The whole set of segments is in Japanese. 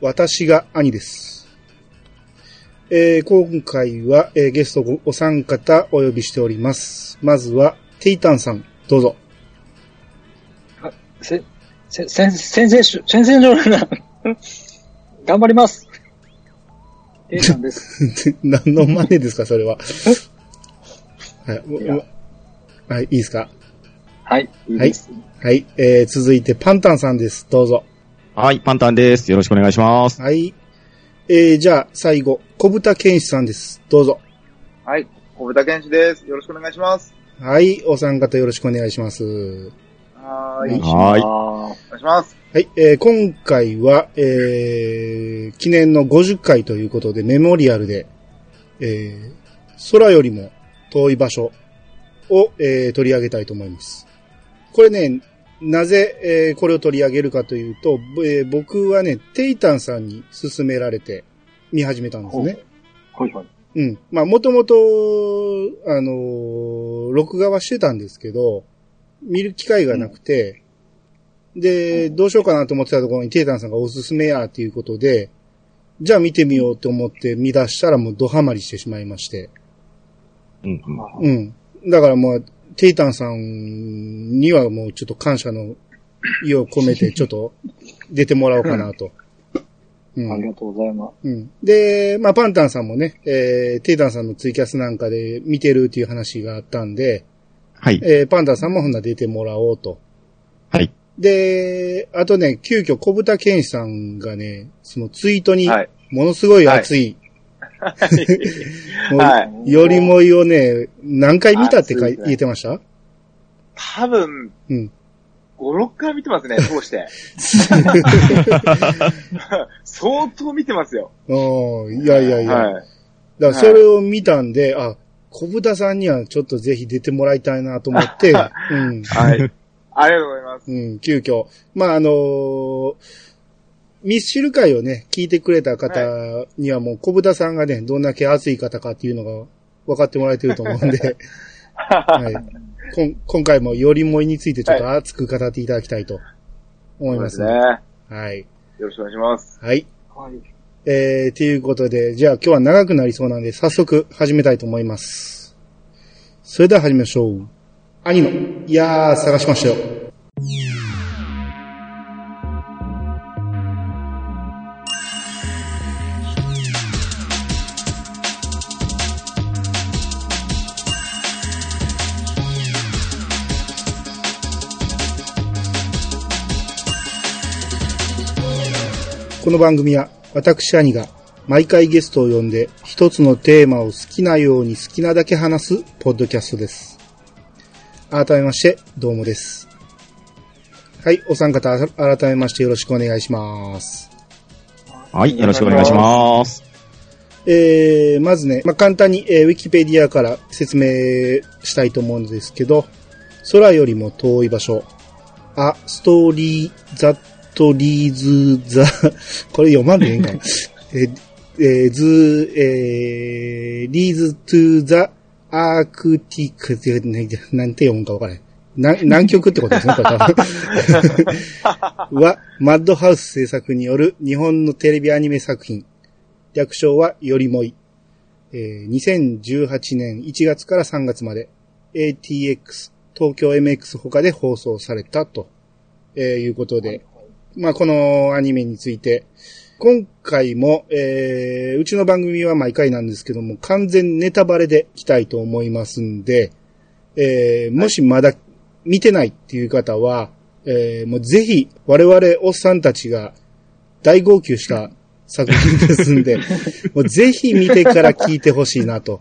私が兄です。えー今回は、えーゲストお三方お呼びしております。まずは、テイタンさん、どうぞ。せ、せ、先先生し、先生上な、頑張ります。ケイさんです。何の真似ですか、それは。はい、はい、いいですか？はい、いいです。はい、えー続いて、パンタンさんです。どうぞ。はい、パンタンです。よろしくお願いします。はい。えーじゃあ、最後、小豚健志さんです。どうぞ。はい。小豚健志です。よろしくお願いします。はい、お三方よろしくお願いします。はーい。はいあお願いします。はい、えー今回は、えー記念の50回ということで、メモリアルで、えー空よりも遠い場所を、えー取り上げたいと思います。これね、なぜ、えーこれを取り上げるかというと、えー僕はね、テイタンさんに勧められて見始めたんですね。ーはいはい。うん。まあ、もともと、あのー録画はしてたんですけど、見る機会がなくて、で、どうしようかなと思ってたところにテイタンさんがおすすめやっていうことで、じゃあ見てみようと思って見出したらもうドハマりしてしまいまして。うんうんうん。だからもう、テイタンさんにはもうちょっと感謝の意を込めてちょっと出てもらおうかなと。うんありがとうございます。うん。で、まあ、パンタンさんもね、えー、テイタンさんのツイキャスなんかで見てるっていう話があったんで、はい。えー、パンタンさんもほんなら出てもらおうと。はい。で、あとね、急遽小豚健志さんがね、そのツイートに、はい。ものすごい熱い、はい。よりもいをね、何回見たってか言ってました？多分、うん。5、6回見てますね、通して。相当見てますよ。おーいやいやいや。はい。だからそれを見たんで、あ、小豚さんにはちょっとぜひ出てもらいたいなと思って、うん。はい。ありがとうございます。うん、急遽。まあ、あのーミスチル会をね、聞いてくれた方にはもう小豚さんがね、どんだけ熱い方かっていうのが分かってもらえてると思うんで、はい。こん今回もよりもいについてちょっと熱く語っていただきたいと思いますそうね。ですね。はい。よろしくお願いします。はい。はい。えー、ということで、じゃあ今日は長くなりそうなんで、早速始めたいと思います。それでは始めましょう。兄の、いやー、探しましたよ。この番組は私兄が毎回ゲストを呼んで一つのテーマを好きなように好きなだけ話すポッドキャストです。改めましてどうもです。はい、お三方改めましてよろしくお願いします。はい、よろしくお願いします。えー、まずね、まあ、簡単に、えーウィキペディアから説明したいと思うんですけど、空よりも遠い場所、あ、ストーリー、ザットリーズ、ザ、これ読まんでいいんかな。えーえーズ、えー、リーズトゥザ、アークティックって、ね、なんて読むんかわからない。な南極ってことですね、これ多分。は、マッドハウス制作による日本のテレビアニメ作品。略称はよりもい。えー2018年1月から3月まで ATX、東京 MX 他で放送されたと、えーいうことで、まあこのアニメについて、今回も、えーうちの番組は毎回なんですけども、完全ネタバレでいきたいと思いますんで、えーもしまだ見てないっていう方は、えーもうぜひ我々おっさんたちが大号泣した作品ですんで、もうぜひ見てから聞いてほしいなと。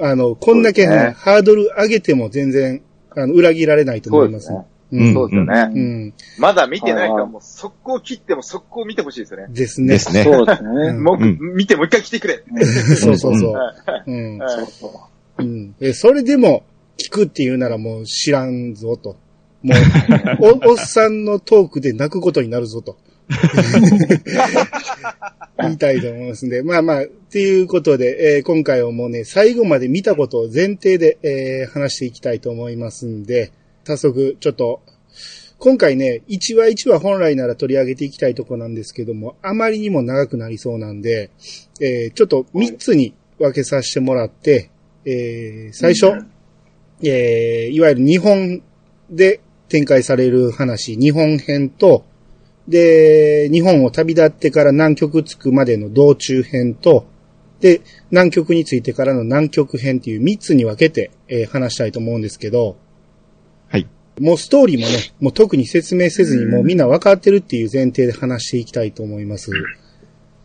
あの、こんだけ、ねねハードル上げても全然、あの、裏切られないと思います。そううんそうですよね。うん。まだ見てない人はもう速攻切っても速攻見てほしいですよね。ですね。ですね。そうですね。もう、うん見てもう一回来てくれ。そうそうそう。はいうん。はいそうそう。うん。え、それでも、聞くっていうならもう知らんぞと。もう、お、おっさんのトークで泣くことになるぞと。言いたいと思いますんで。まあまあ、っていうことで、えー今回はもうね、最後まで見たことを前提で、えー話していきたいと思いますんで、早速、ちょっと、今回ね、1話1話本来なら取り上げていきたいとこなんですけども、あまりにも長くなりそうなんで、えー、ちょっと3つに分けさせてもらって、えー、最初、うんえー、いわゆる日本で展開される話、日本編と、で、日本を旅立ってから南極着くまでの道中編と、で、南極に着いてからの南極編っていう3つに分けて、えー話したいと思うんですけど、はい。もうストーリーもね、もう特に説明せずにうんもうみんな分かってるっていう前提で話していきたいと思います。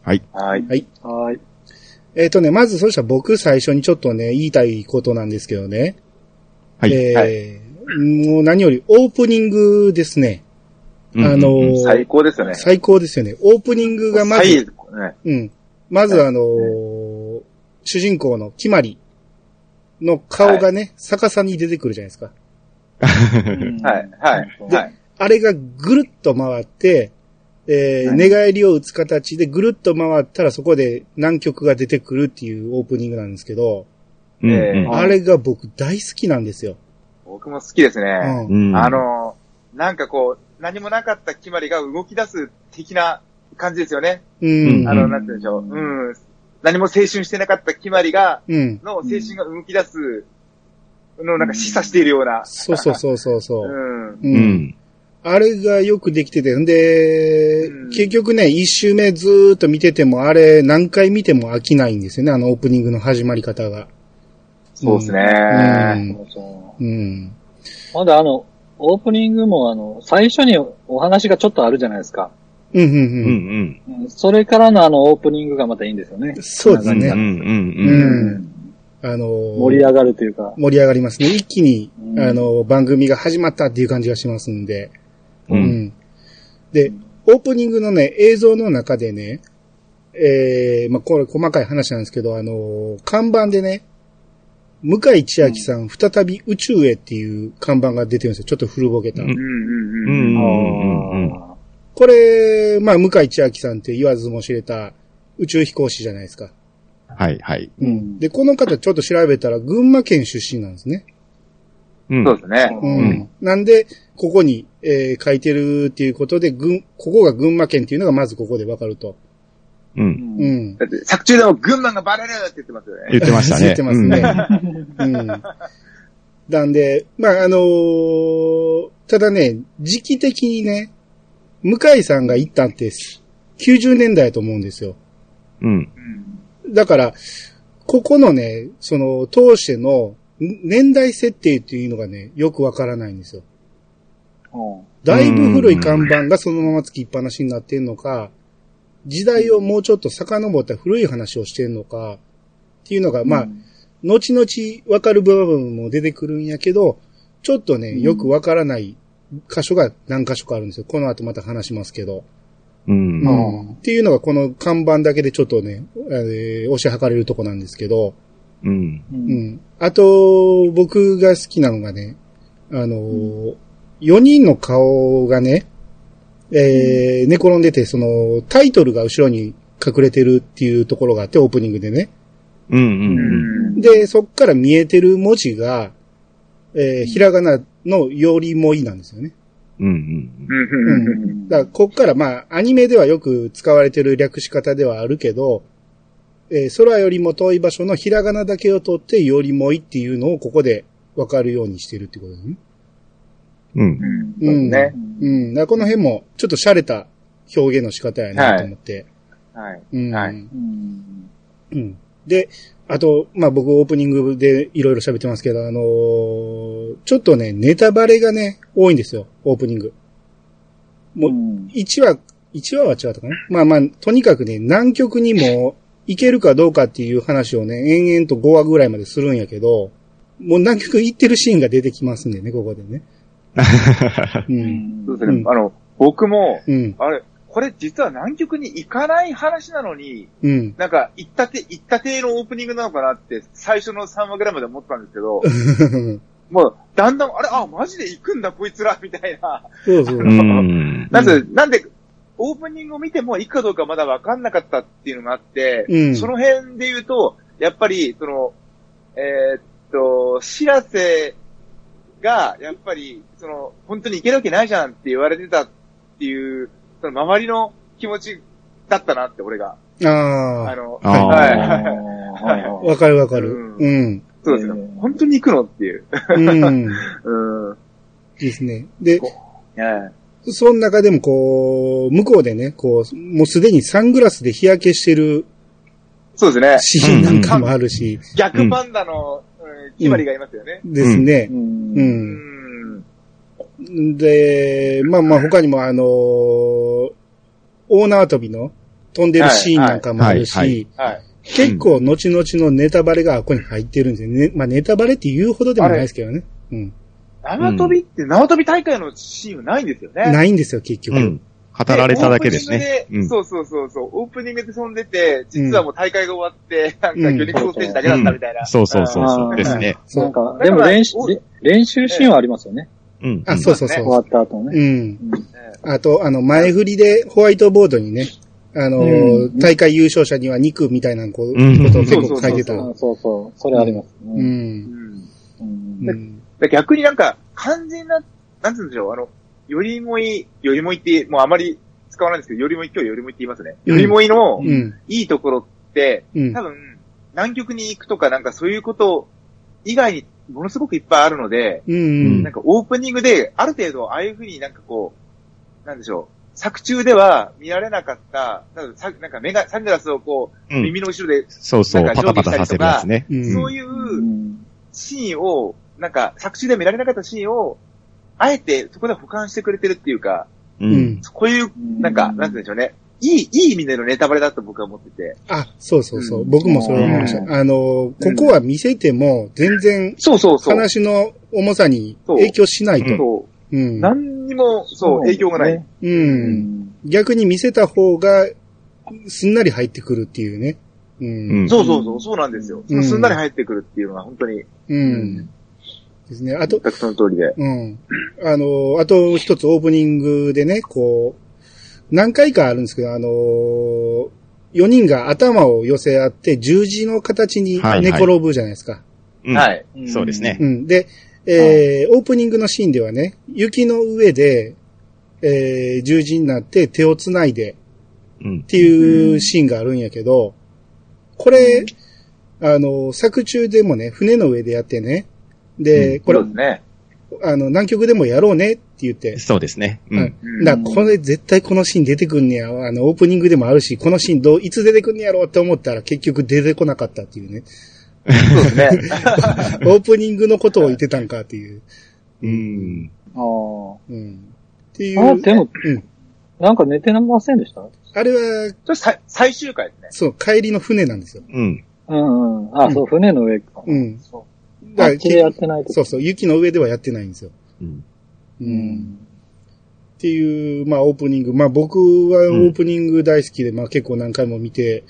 はい。はい。はい。はい。えっ、とね、まずそしたら僕最初にちょっとね、言いたいことなんですけどね。はい。えーはいもう何よりオープニングですね。うんあのー最高ですよね。最高ですよね。オープニングがま最ず、後ね。うん。まずあのー主人公のキマリの顔がね、逆さに出てくるじゃないですか。はい、はい、はい。あれがぐるっと回って、えーはい寝返りを打つ形でぐるっと回ったらそこで南極が出てくるっていうオープニングなんですけど、うんえーうんあれが僕大好きなんですよ。僕も好きですね。うんうんあ、の、なんかこう、何もなかった決まりが動き出す的な感じですよね。うん。あの、なんて言うんでしょう。うん。何も青春してなかった決まりが、うん。の青春が動き出すのをなんか示唆しているような。そうそうそうそうそうう。ん。う。うんん。あれがよくできてて、んで、うん結局ね、一周目ずーっと見てても、あれ何回見ても飽きないんですよね、あのオープニングの始まり方が。そうですうね。んそうん。ほんで、あの、オープニングも、あの、最初にお話がちょっとあるじゃないですか。うん、うん、ううん。ん。うんそれからのあの、オープニングがまたいいんですよね。そうですね。うん。うん。ううん。ん。あのー盛り上がるというか。盛り上がりますね。一気に、うんあの、番組が始まったっていう感じがしますんで。う。うんん。で、オープニングのね、映像の中でね、えー、まあ、これ細かい話なんですけど、あの、看板でね、向井千秋さん、再び宇宙へっていう看板が出てるんですよ。ちょっと古ぼけた。ううんんうんうん。うん。あこれ、まあ、向井千秋さんって言わずも知れた宇宙飛行士じゃないですか。はい、はい。ーうん。で、この方ちょっと調べたら、群馬県出身なんですね。うんそうですね。うん。うんなんで、ここに、えー書いてるっていうことで、群、ここが群馬県っていうのがまずここでわかると。う。うん。うんん。だって、作中でも群馬がバレるって言ってますよね。言ってましたね。言ってますね。うん。なんで、まあ、あのーただね、時期的にね、向井さんが行ったんって90年代だと思うんですよ。うん。うん。だから、ここのね、その、通してのん年代設定っていうのがね、よくわからないんですよ。うんだいぶ古い看板がそのままつきっぱなしになってんのか、時代をもうちょっと遡った古い話をしてんのか、っていうのが、まあ、後々わかる部分も出てくるんやけど、ちょっとね、うんよくわからない箇所が何箇所かあるんですよ。この後また話しますけど。うん。うんっていうのがこの看板だけでちょっとね、えー押し量れるとこなんですけど、うん。う。うんん。あと、僕が好きなのがね、あのー、4人の顔がね、えー、寝転んでて、その、タイトルが後ろに隠れてるっていうところがあって、オープニングでね。うん。う。うんん。で、そっから見えてる文字が、えー、ひらがなのよりもいなんですよね。うん。うん。うん。うん。だから、こっから、まあ、アニメではよく使われてる略し方ではあるけど、えー空よりも遠い場所のひらがなだけを取って、よりもいっていうのをここでわかるようにしてるってことですね。うん。うん。ね。うん。だからこの辺も、ちょっと洒落た表現の仕方やなと思って。はい。うん。はいうん。うん。で、あと、まあ僕オープニングでいろいろ喋ってますけど、あのーちょっとね、ネタバレがね、多いんですよ、オープニング。もう、うん1話、1話は違ったかな？まあまあ、とにかくね、南極にも行けるかどうかっていう話をね、延々と5話ぐらいまでするんやけど、もう南極行ってるシーンが出てきますんでね、ここでね。う。うんんそうですね。うんあの、僕も、うん。あれ、これ実は南極に行かない話なのに、うん。なんか、行ったて、行ったてのオープニングなのかなって、最初の3話ぐらいまで思ったんですけど、もう、だんだん、あれ、あ、マジで行くんだ、こいつら、みたいな。そうそう。うん。なぜ、なんで、オープニングを見ても行くかどうかまだ分かんなかったっていうのがあって、うんその辺で言うと、やっぱり、その、えーっと、知らせが、やっぱり、その、本当にいけるわけないじゃんって言われてたっていう、その周りの気持ちだったなって、俺が。ああ、あの、あーはい、あはい。ーはいはいわかるわかる。うんうん。そうですようん。本当に行くのっていう。うん。うん。ですね。で、はい。その中でもこう、向こうでね、こう、もうすでにサングラスで日焼けしてるそうですね。シーンなんかもあるし、逆パンダの、うん、決まりがいますよね。ですねう。。うん。うんん。で、まあまあ他にもあのー大縄跳びの飛んでるシーンなんかもあるし。結構後々のネタバレがここに入ってるんですよね。まあネタバレって言うほどでもないですけどね。うん。縄跳びって、縄跳び大会のシーンはないんですよね。ないんですよ、結局。うん。語られただけですね。うん。オープニングでそうそうそうそう。オープニングで飛んでて、実はもう大会が終わって、なんかうん魚肉ソーセージだけだったみたいな。そうそうそうそうあーですね。そうなんか、でも練習、練習シーンはありますよね。うん。あ、そうそうそ終わう。った後ね。うん。うんあと、あの、前振りでホワイトボードにね、あのー、うん大会優勝者には肉みたいなこう、うんことを結構書いてた。あそうそう。それありますう。ね。うんん。うんうん。で逆になんか、完全な、なんつうんでしょう、あの、よりもい、よりもいって、もうあまり使わないんですけど、よりもい、今日よりもいって言いますね。うんよりもいのうん。いいところって、うん多。分、南極に行くとかなんかそういうこと以外にものすごくいっぱいあるので、うん。なんかオープニングで、ある程度ああいうふうになんかこう、なんでしょう、作中では見られなかった、なんかさなんか目が、サングラスをこう、うん。耳の後ろで、そうそう、パタパタさせるやつね。うんそういううんシーンを、なんか作中では見られなかったシーンを、あえてそこで保管してくれてるっていうか、う。うんん。こういう、なんか、なんて言うんでしょうね。いい、いい意味でのネタバレだと僕は思ってて。あ、そうそうそう。うん僕もそう思いました。あの、ここは見せても全然そうそうそう。話の重さに影響しないと。そう。うん。何にも、そう、影響がない。。う。うんん。逆に見せた方がすんなり入ってくるっていうね。う。うんん。そうそうそう、そうなんですよ。うんすんなり入ってくるっていうのは本当に、うん。ですね。あと、全くその通りで。うん。あの、あと一つオープニングでね、こう、何回かあるんですけど、あの、4人が頭を寄せ合って十字の形にはいはい寝転ぶじゃないですか。うんはい。そうですねう。ん。で、えーオープニングのシーンではね、雪の上で、えー十字になって手をつないでうんっ。ていうシーンがあるんやけど、これ、あの、作中でもね、船の上でやってね、で、これそう、ですね。あの、南極でもやろうねって言って、そうですね。うはいん。うんだからこれ絶対このシーン出てくんねや。あの、オープニングでもあるし、このシーンどう、いつ出てくんねやろうって思ったら結局出てこなかったっていうね。そうですね。オープニングのことを言ってたんかっていう。うん。あーうん。っていう。あ。でも、うん。なんか寝てませんでした？あれは、最終回ですね。そう、帰りの船なんですよ。うん。うんうん。あ、そう、船の上か。うんそだあっちでやってないと。そうそう、雪の上ではやってないんですよ。うん。う。うんん。っていう、まあ、オープニング。まあ、僕はオープニング大好きで、まあ、結構何回も見て、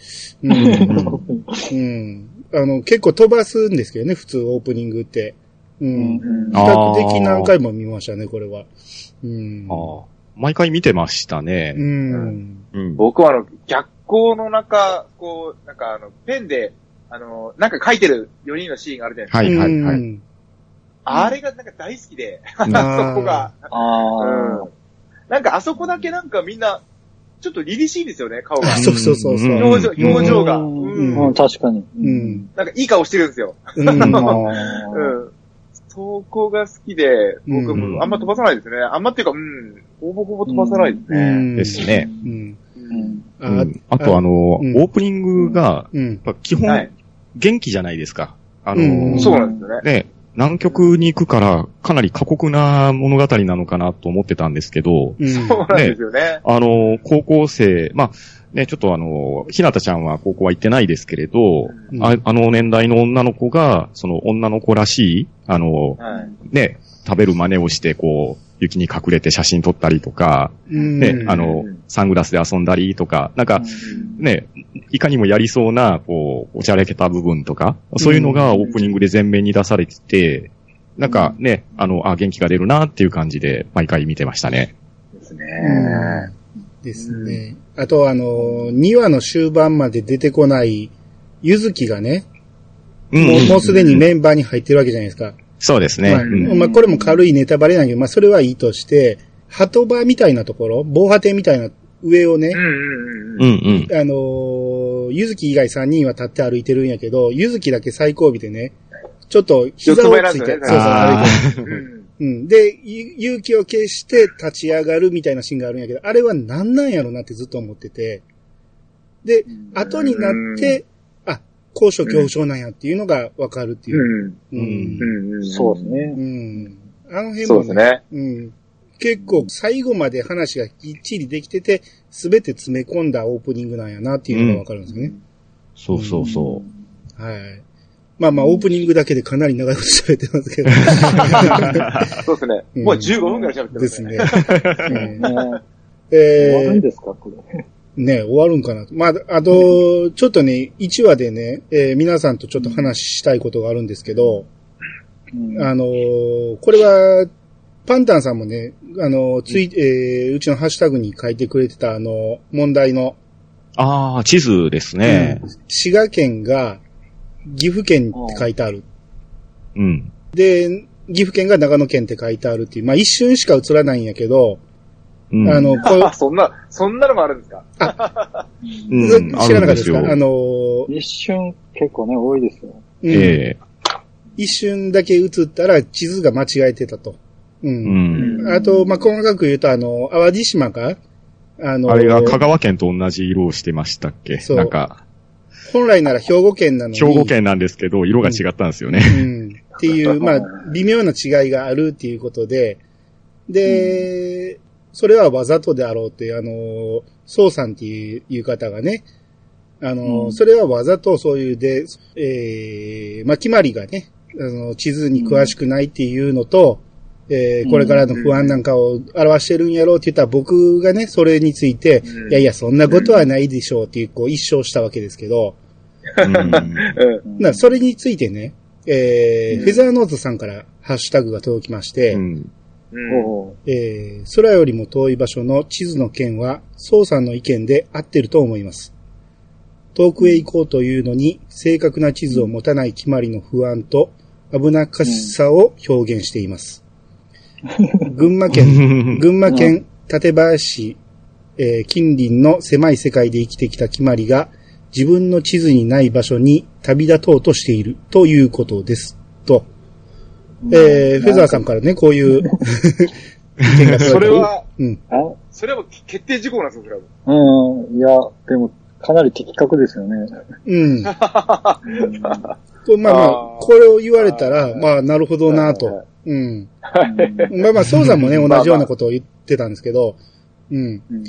うん。うん。あの、結構飛ばすんですけどね、普通オープニングって。う。うんん比較的何回も見ましたね、これは。うん。ああ。毎回見てましたねう。ん。うん。僕はあの、逆光の中、こう、なんかあの、ペンで、あの、なんか書いてる4人のシーンがあるじゃないですか。はいはいはい。うんあれがなんか大好きで、あんそこが。ああうん。なんかあそこだけなんかみんな、ちょっと凛々しいですよね、顔があ。そうそうそうそう。うん表情、表情が。ううん確かに。うん。なんかいい顔してるんですよ。うん。そこが好きで、僕うんもあんま飛ばさないですね。あんまっていうか、うん。ほぼほぼ飛ばさないですうね。んですね。うん。うん。あとあの、うんオープニングが、うん。やっぱ基本はい、元気じゃないですか。あの、うんそうなんですよね。ね、南極に行くから、かなり過酷な物語なのかなと思ってたんですけど、うん。そうなんですよね。あの、高校生、まあ、ね、ちょっとあの、ひなたちゃんは高校は行ってないですけれど、うんああの年代の女の子が、その女の子らしい、あの、はい。ね、食べる真似をして、こう、雪に隠れて写真撮ったりとか、うん。ね、あのうん、サングラスで遊んだりとか、なんか、ね、いかにもやりそうな、こう、おちゃらけた部分とか、そういうのがオープニングで前面に出されてて、なんかね、あの、あ、元気が出るなっていう感じで、毎回見てましたね。ですね。ですね。あと、あの、2話の終盤まで出てこない、ゆずきがね、もうすでにメンバーに入ってるわけじゃないですか。そうですね。まあ、うんまあ、これも軽いネタバレなんだけど、まあ、それはいいとして、鳩場みたいなところ、防波堤みたいな上をね。あのーゆずき以外3人は立って歩いてるんやけど、ゆずきだけ最後尾でね、ちょっと膝をついて、ねそうそうあ歩いてる。うんうん。で、ゆ勇気を消して立ち上がるみたいなシーンがあるんやけど、あれは何なんやろなってずっと思ってて。で、後になって、あ、高所恐怖症なんやっていうのがわかるっていうう。ん。ううんん。そうですねう。ん。あの辺もそうですね。うん。結構最後まで話がきっちりできてて、すべて詰め込んだオープニングなんやなっていうのがわかるんですよね。そうそうそはい。まあまあ、オープニングだけでかなり長いこと喋ってますけど。そうですね。うんもう15分ぐらい喋ってる。ですね。。うんね終わえー、るんですか、これ。ね、終わるんかな。まあ、あと、ちょっとね、1話でね、えー皆さんとちょっと話したいことがあるんですけど、うんあのーこれは、パンタンさんもね、あのーつい、えーうちのハッシュタグに書いてくれてたあの、問題の、う。ああ、地図ですね。うん滋賀県が岐阜県って書いてある。うん。で、岐阜県が長野県って書いてあるっていう、まあ一瞬しか映らないんやけど、うん。あの、こあ、そんな、そんなのもあるんですか？うん、知らなかったですか？あのー、一瞬結構ね、多いですよ。うんええ一瞬だけ映ったら地図が間違えてたと。う。うんん。あと、まあ、細かく言うと、あの、淡路島か？あの、あれが香川県と同じ色をしてましたっけ？そうなんか、本来なら兵庫県なのに。兵庫県なんですけど、色が違ったんですよね。うん。っていう、まあ、微妙な違いがあるっていうことで、で、それはわざとであろうって、あの、宋さんっていういう方がね、あの、うん。それはわざとそういうで、えー、まあ、決まりがね、あの、地図に詳しくないっていうのと、えーこれからの不安なんかを表してるんやろうって言ったら僕がね、それについて、うん。いやいや、そんなことはないでしょうっていう、こう、一生したわけですけど、うん。それについてね、えーうん。フェザーノートさんからハッシュタグが届きまして、うんえー空よりも遠い場所の地図の件は、宋さんの意見で合ってると思います。遠くへ行こうというのに、正確な地図を持たない決まりの不安と危なっかしさを表現しています。群馬県、群馬県館林市、えー近隣の狭い世界で生きてきた決まりが、自分の地図にない場所に旅立とうとしているということです。と、えーフェザーさんからね、こういう それは、うん。あそれは決定事項なんですよ、それは。うん、いや、でも、かなり的確ですよね。うん。まあまあこれを言われたら、まあ、なるほどなと。うん。まあまあ、ソウさんもね、同じようなことを言ってたんですけど、うん。うん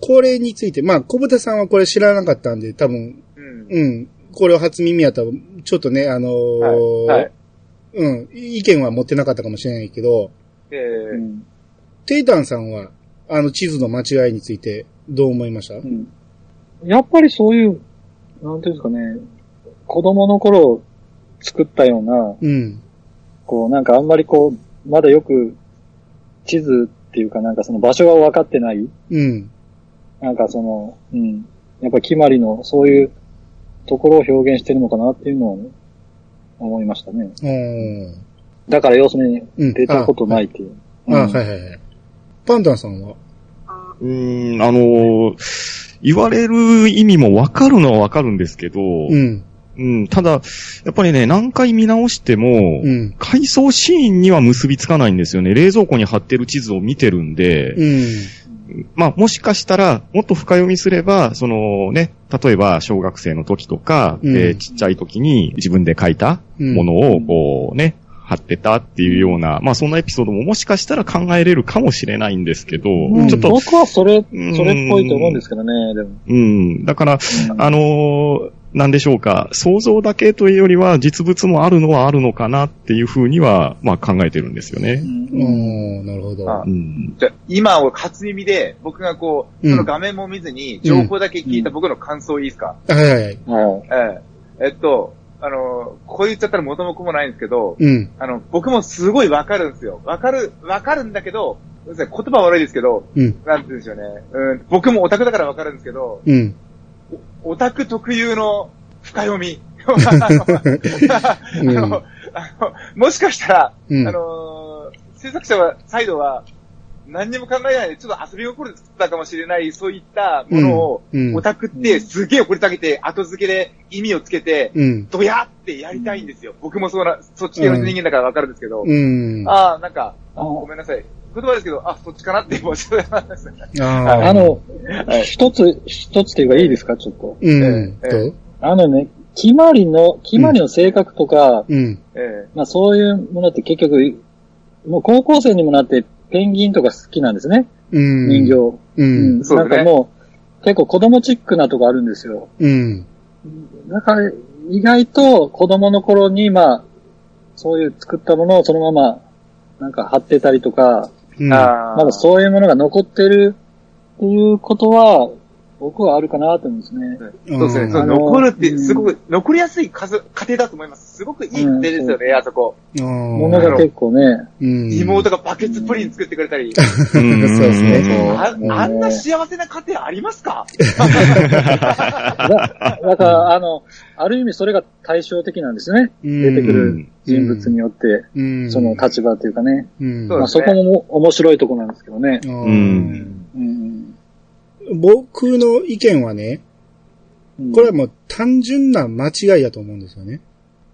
これについて、まあ、小豚さんはこれ知らなかったんで、多分、うん。うん。これを初耳やったら、ちょっとね、あのーはいはいうん。意見は持ってなかったかもしれないけど、えーうんテイタンさんは、あの地図の間違いについて、どう思いました？うんやっぱりそういう、なんていうんですかね、子供の頃作ったような、うん。こう、なんかあんまりこう、まだよく地図っていうかなんかその場所が分かってない、うん。なんかその、うん、やっぱ決まりのそういうところを表現してるのかなっていうのをね、思いましたね。だから要するにうん。出たことないっていう。あ、うんはいはいはい。パンタンさんは？うーん、あのー言われる意味もわかるのはわかるんですけど、うん。うん、ただ、やっぱりね、何回見直しても、うん。回想シーンには結びつかないんですよね。冷蔵庫に貼ってる地図を見てるんで、うん。まあ、もしかしたら、もっと深読みすれば、そのね、例えば小学生の時とか、うん。えーちっちゃい時に自分で書いたうん。ものを、こうね、貼ってたっていうような、まあそんなエピソードももしかしたら考えれるかもしれないんですけど、うん。ちょっと、僕はそれ、そうん。れっぽいと思うんですけどね、でも。うん、だから、あのーなんでしょうか、想像だけというよりは実物もあるのはあるのかなっていうふうには、まあ考えてるんですよね。おーなるほど。あうん。じゃあ今を初耳で、僕がこう、その画面も見ずに、情報だけ聞いた僕の感想いいですか、はいはいはい。はい。えええっと、あの、こう言っちゃったら元も子もないんですけど、うん。あの、僕もすごいわかるんですよ。わかる、わかるんだけど、言葉は悪いですけど、うん。なんて言うんでしょうね。うん、僕もオタクだからわかるんですけど、うん。オタク特有の深読み。もしかしたら、うんあのー制作者は、サイドは、何にも考えないで、ちょっと遊び心で作ったかもしれない、そういったものを、オタクってすげえ掘り下げて、後付けで意味をつけて、うん。ドヤってやりたいんですよ。僕もそうな、そっち系の人間だからわかるんですけど。うん。あああ、なんか、ごめんなさい。言葉ですけど、あ、そっちかなって。あ。あの、一つ、一つっていうかいいですか、ちょっと。うん。えあのね、決まりの、決まりの性格とか、うん。えまあそういうものって結局、もう高校生にもなってペンギンとか好きなんですね。うん。人形。う。うんうですねなんかもう、結構子供チックなとこあるんですよ。うん。だから、意外と子供の頃に、まあ、そういう作ったものをそのまま、なんか貼ってたりとか、まだそういうものが残ってるっていうことは、僕はあるかなと思うんですね。そうですね。残るって、すごく、残りやすい数、家庭だと思います。すごくいい家庭ですよね、あそこ。ものが結構ね、うん。妹がバケツプリン作ってくれたり。そうそうですねあうんな幸せな家庭ありますか？だだから、あの、ある意味それが対照的なんですね。出出てくる人物によって、うん。その立場というかね。そこも面白いとこなんですけどね。うん。僕の意見はね、うんこれはもう単純な間違いだと思うんですよね。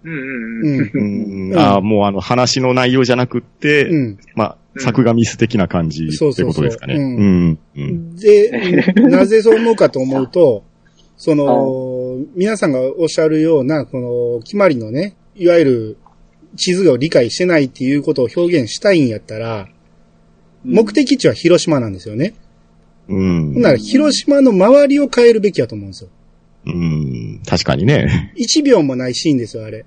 うんうんううん。ん。うんああ、もうあの話の内容じゃなくって、うん。まあ、うん作画ミス的な感じってことですかね。ううんん。うん。で、なぜそう思うかと思うと、その、皆さんがおっしゃるような、この、決まりのね、いわゆる地図を理解してないっていうことを表現したいんやったら、目的地は広島なんですよね。うん。ほんなら、広島の周りを変えるべきやと思うんですよ。うん。確かにね。1秒もないシーンですよ、あれ。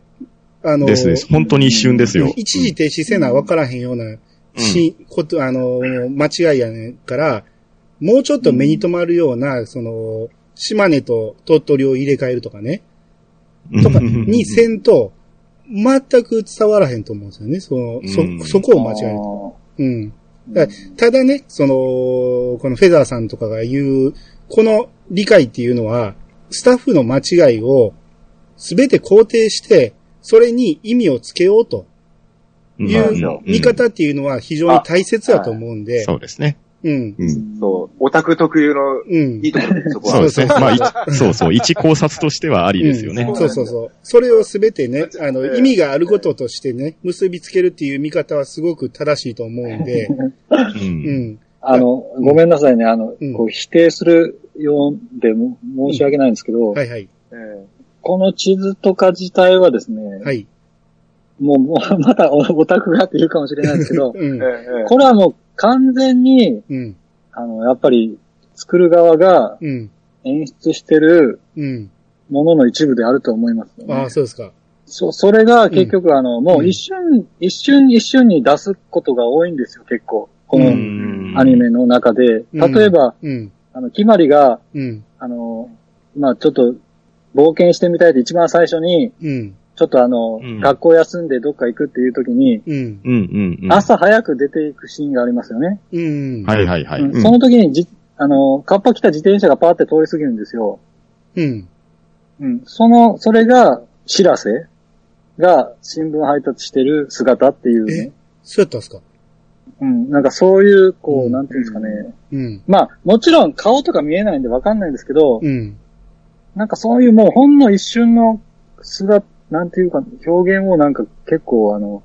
あの、ですです。本当に一瞬ですよ。一時停止せな分からへんような、し、こと、あの、間違いやねんから、もうちょっと目に留まるような、その、島根と鳥取を入れ替えるとかね、とかにせんと、全く伝わらへんと思うんですよね。その、うんそ、そこを間違えると。うん。だただね、その、このフェザーさんとかが言う、この理解っていうのは、スタッフの間違いをすべて肯定して、それに意味をつけようとうん。いう見方っていうのは非常に大切だと思うんで、そうですね。うん。うん。そう。オタク特有のうんいいところそこは。そうですね。そうそうまあ、いそうそう。一考察としてはありですよね。うんそうそうそう。それをすべてね、あの、ええ意味があることとしてね、結びつけるっていう見方はすごく正しいと思うんで、う。うんん。あの、ごめんなさいね。あの、うんこう否定するようでも申し訳ないんですけど、はいはい。えこの地図とか自体はですね、はい。もう、もう、またお オタクがって言うかもしれないですけど、うんえ。ええこれはもう完全に、うん。あの、やっぱり作る側がうん。演出してるうん。ものの一部であると思いますよね、ああ、そうですか。そ、それが結局あの、もう一瞬、一瞬一瞬に出すことが多いんですよ、結構。こうのんアニメの中で。うん例えば、うん。あの、決まりが、うん。あの、まあちょっと、冒険してみたいって一番最初に、うん。ちょっとあの、うん学校休んでどっか行くっていう時に、うん。うんうんうん。朝早く出ていくシーンがありますよね。うん。はいはいはい。その時にじ、あの、カッパ来た自転車がパーって通り過ぎるんですよ。うん。うん。その、それが、知らせが新聞配達してる姿っていうね。そうやったんですか？うん。なんかそういう、こう、うんなんていうんですかね。うん。まあ、もちろん顔とか見えないんでわかんないんですけど、うん。なんかそういうもうほんの一瞬の姿、なんていうか、表現をなんか結構あの、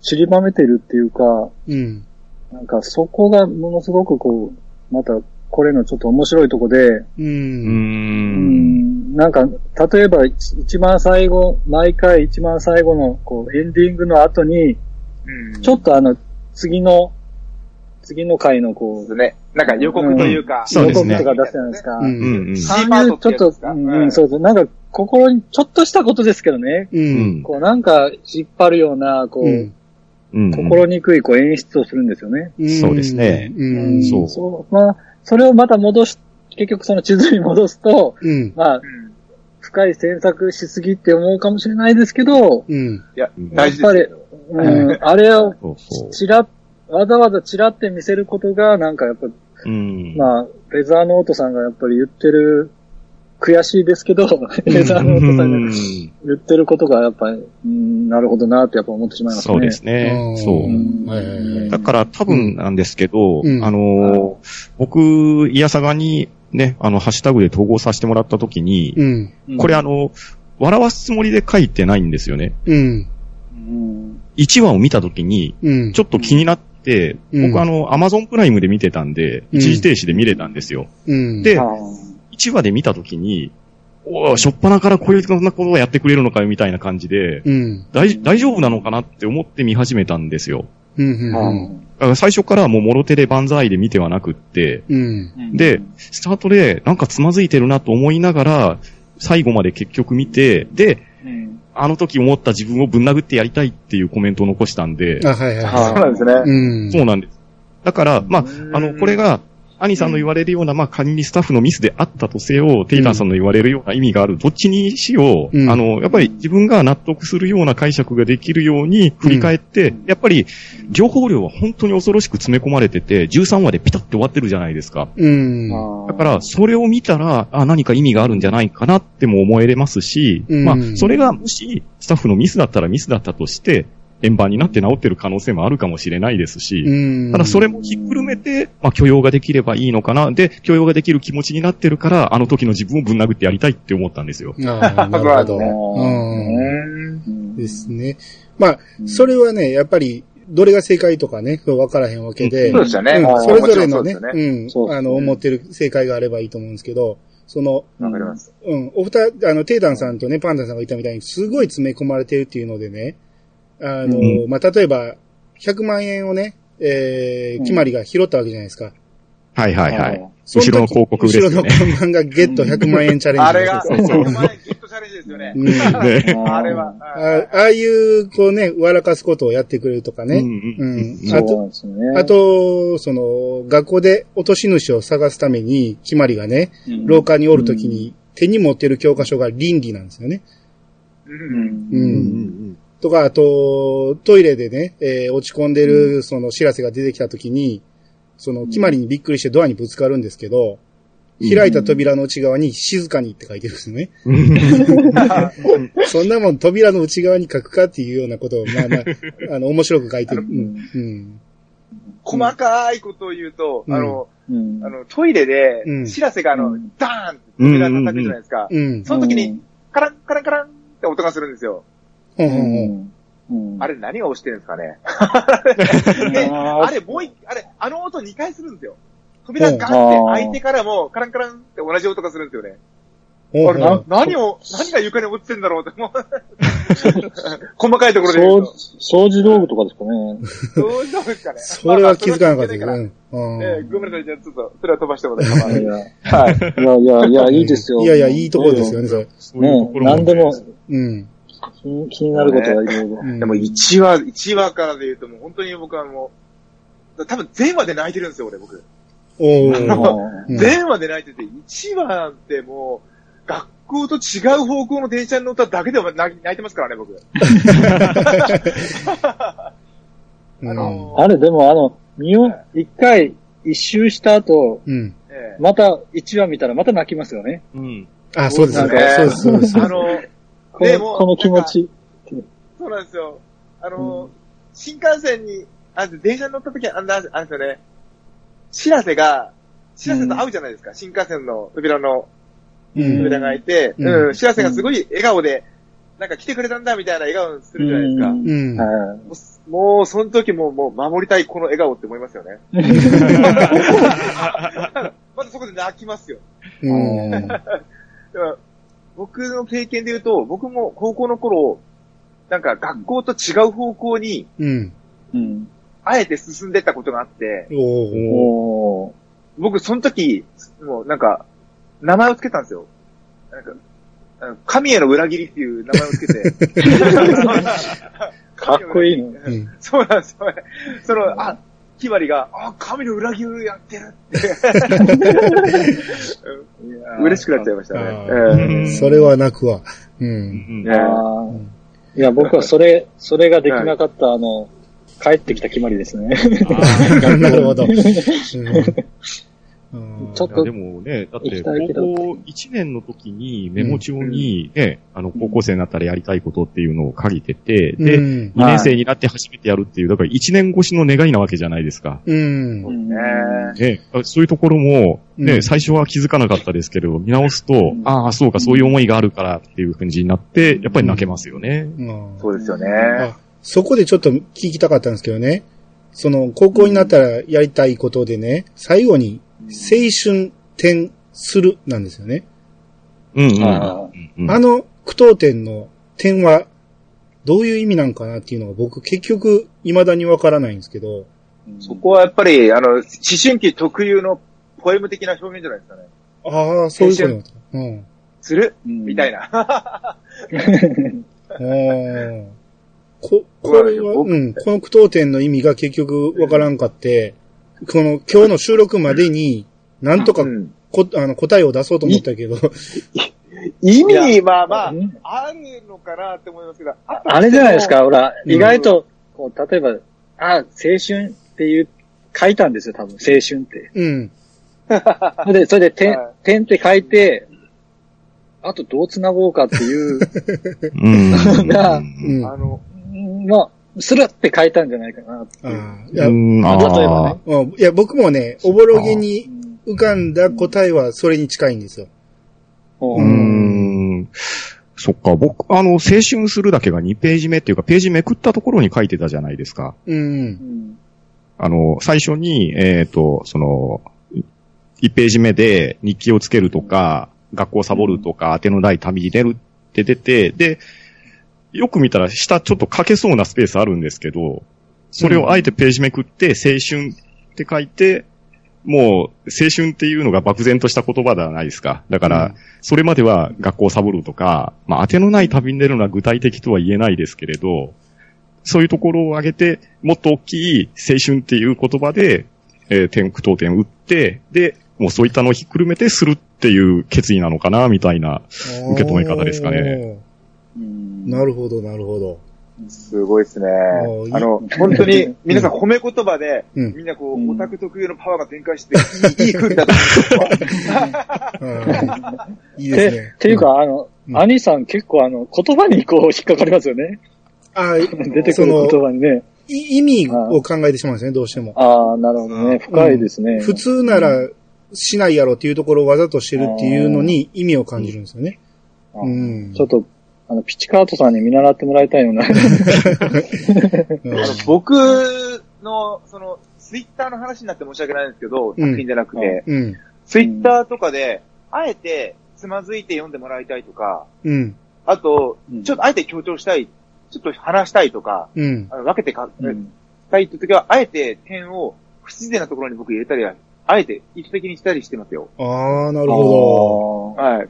散りばめてるっていうか、うん。なんかそこがものすごくこう、またこれのちょっと面白いとこで、う。うんん。なんか、例えば一一番最後、毎回一番最後のこうエンディングの後に、うんちょっとあの、次の、次の回のこう、ね。なんか予告というか。そうですね予告とか出すじゃないですか。うんうんうん。ちょっとうん、そうそう。なんか、心に、ちょっとしたことですけどね。う。うんん。こう、なんか、引っ張るような、こう、うん。うん。心にくい、こう、演出をするんですよね。そうですねうん。そうそう。まあ、それをまた戻し、結局その地図に戻すと、うん。まあ、うん深い詮索しすぎって思うかもしれないですけど、うん。いや、っぱりですよ。、うん、あれを。ちら、わざわざちらって見せることが、なんかやっぱ、うん。まあ、フェザーノートさんがやっぱり言ってる悔しいですけど、エザーノートさんがうん言ってることがやっぱり、うんなるほどなってやっぱ思ってしまいますね。そうですね。うんそう。だから多分なんですけど、うんあのー僕、いやさがにね、あの、ハッシュタグで統合させてもらったときに、これあ、の、笑わすつもりで書いてないんですよね。うん。うん1話を見たときに、うん。ちょっと気になって、うん僕あの、アマゾンプライムで見てたんで、うん一時停止で見れたんですよ。うん。であ、1話で見たときに、おーしょっぱなからこういうこんなことをやってくれるのかよみたいな感じで、うん。大大丈夫なのかなって思って見始めたんですよ。最初からはもうもろ手で万歳で見てはなくって、うん。うんで、スタートでなんかつまずいてるなと思いながら、最後まで結局見て、で、うんあの時思った自分をぶん殴ってやりたいっていうコメントを残したんで、あ、はいはいあはそうなんですね。い。うん。そうなんです。だから、まあ、あの、うんこれが、兄さんの言われるような、まあ、仮にスタッフのミスであったとせよ、テイターさんの言われるような意味がある、どっちにしよう、うんあの、やっぱり自分が納得するような解釈ができるように振り返って、やっぱり、情報量は本当に恐ろしく詰め込まれてて、13話でピタッて終わってるじゃないですか。うん。だから、それを見たら、あ、何か意味があるんじゃないかなっても思えれますし、うんまあ、それがもし、スタッフのミスだったらミスだったとして、円盤になって治ってる可能性もあるかもしれないですし、うん。ただそれもひっくるめて、まあ許容ができればいいのかな。で、許容ができる気持ちになってるから、あの時の自分をぶん殴ってやりたいって思ったんですよ。ああ、なるほど。ですね。まあ、それはね、やっぱり、どれが正解とかね、分からへんわけで、そうですよね。うんそれぞれのね、うん、あの、思ってる正解があればいいと思うんですけど、その、わかります。うん、お二、あの、テイタンさんとね、パンダさんが言ったみたいに、すごい詰め込まれてるっていうのでね、あの、うんまあ、例えば、100万円をね、えー、決まりが拾ったわけじゃないですか。はいはいはい。後ろの広告ですよね後ろの看板がゲット100万円チャレンジあれが、ですよお前ゲットチャレンジですよね。うんねあれは。あああいう、こうね、笑かすことをやってくれるとかね。うんうんうんそうなんですよね。あと、その、学校で落とし主を探すために、決まりがね、うん、廊下におるときに、手に持ってる教科書が倫理なんですよね。う。うんん。う。うんんとか、あと、トイレでね、えー落ち込んでる、その、知らせが出てきたときに、その、決まりにびっくりしてドアにぶつかるんですけど、開いた扉の内側に静かにって書いてるんですね。そんなもん扉の内側に書くかっていうようなことを、まあまあ、あの、面白く書いてる。うん。うん。細かいことを言うと、うんあの、うん。あの、トイレうんで、知らせがあのうん、ダーンって扉叩くじゃないですか。うん。その時に、カラン、カランカランって音がするんですよ。ほん。うん。うん、あれ何が押してるん。ですかね。あれもう一、あれ、あの音2回するん。ですよ。扉ガンって開いてからも、カランカランって同じ音がするん。ですよね。あれ、な、何を、何が床に落ちてん。だろうって、もう、細かいところで言掃うと。掃除道具とかですかね。どうしたん。ですかね。それは気づかなかったですまあまあね。えーごめん。なさい、じゃあちょっと、それは飛ばしてもらってい、はい。いやいや、いや、いいですよ。いやいや、いいところですよね、それ。そういうところね、何でもうん。気に気になることはいろいろ。うんでも1話、1話からで言うともう本当に僕はもう、多分全話で泣いてるんですよ、俺僕。お全話で泣いてて、1話なんてもう、学校と違う方向の電車に乗っただけでも泣泣いてますからね、僕。うんあのあれ、でもあの、見よ、一回一周した後、うん。ええまた一話見たらまた泣きますよね。うん。あ、そうですね。ねそうです、そうです。あの、こでものこの気持ち。そうなんですよ。あの、新幹線に、あ、電車に乗った時あんな、あれですよね。知らせが、知らせと会うじゃないですか。新幹線の扉のうん扉が開いて、うんうん、知らせがすごい笑顔で、なんか来てくれたんだみたいな笑顔するじゃないですか。うんうん。はいもう、もうその時ももう守りたいこの笑顔って思いますよね。まずそこで泣きますよ。うん。僕の経験で言うと、僕も高校の頃、なんか学校と違う方向に、うん。うん。あえて進んでったことがあって、お僕その時、もうなんか、名前をつけたんですよ。なんか、神への裏切りっていう名前をつけて。かっこいいの。うん。そうなんですよ。その、あ、ひばりが、あ、神の裏切りやってるって。う ん嬉しくなっちゃいましたね。それは泣くわ。いや、僕はそれ、それができなかった、あの、帰ってきた決まりですね。なるほど。ちょっとでもね、だっ行て、高校1年の時にメモ帳にね、あの、高校生になったらやりたいことっていうのを書いてて、で、うん。2年生になって初めてやるっていう、だから1年越しの願いなわけじゃないですか。うん。うんねね、そういうところも、ね、うん最初は気づかなかったですけど、見直すと、んああ、そうか、そういう思いがあるからっていう感じになって、やっぱり泣けますよね。うんそうですよね。あそこでちょっと聞きたかったんですけどね。その、高校になったらやりたいことでね、最後に、青春点するなんですよね。うんうんあうんうん。あの句読点の点は、どういう意味なんかなっていうのが僕結局未だにわからないんですけど。そこはやっぱり、あの、思春期特有のポエム的な表現じゃないですかね。ああ、そういうことなんですか。うん。する？うんみたいな。こ、これは、僕うん、この句読点の意味が結局わからんかって、この今日の収録までに、なんとかうん。こ、あの答えを出そうと思ったけど、意味はまあうん、あるのかなって思いますけど、ああれじゃないですか、ほら、うん意外と、こう、例えば、あ、青春っていう、書いたんですよ、多分、青春って。うん。それで、それで、点はい、点って書いて、あとどう繋ごうかっていう、うん。があの、まあ、するって書いたんじゃないかなっていう。や、うん、あ例えばねいや、僕もね、おぼろげにうん浮かんだ答えはそれに近いんですよ。うーん。そっか、僕、あの、青春するだけが2ページ目っていうか、ページめくったところに書いてたじゃないですか。うん。うんあの、最初に、えっ、と、その、1ページ目で日記をつけるとか、学校サボるとか、当てのない旅に出るって出て、で、よく見たら下ちょっと書けそうなスペースあるんですけど、それをあえてページめくって、青春って書いて、もう、青春っていうのが漠然とした言葉ではないですか。だから、うんそれまでは学校サボるとか、まあ、当てのない旅に出るのは具体的とは言えないですけれど、そういうところを挙げて、もっと大きい青春っていう言葉で、えー点、句読点打って、で、もうそういったのをひっくるめてするっていう決意なのかな、みたいな。受け止め方ですかねうんなるほど、なるほど。すごいですね。あの、本当に、皆さん褒め言葉で、うんみんなこう、うんオタク特有のパワーが展開して、いい、いい風になってうんいいてですね。っていうか、あの、うん兄さん結構あの、言葉にこう引っかかりますよね。あ出てくる言葉にね。い意味を考えてしまうんですね、どうしても。ああ、なるほどね。深いですね。普通ならしないやろっていうところをわざとしてるっていうのに意味を感じるんですよね。あうん。ちょっと、あの、ピチカートさんに見習ってもらいたいような。うんあの僕の、その、ツイッターの話になって申し訳ないんですけど、うん作品じゃなくて、うん。ツイッターとかで、あえてつまずいて読んでもらいたいとか、うん。あとうん、ちょっとあえて強調したい、ちょっと話したいとか、うん。あの分けてか、うんたいって時は、あえて点を不自然なところに僕入れたりは、あえて意図的にしたりしてますよ。ああ、なるほど。はい。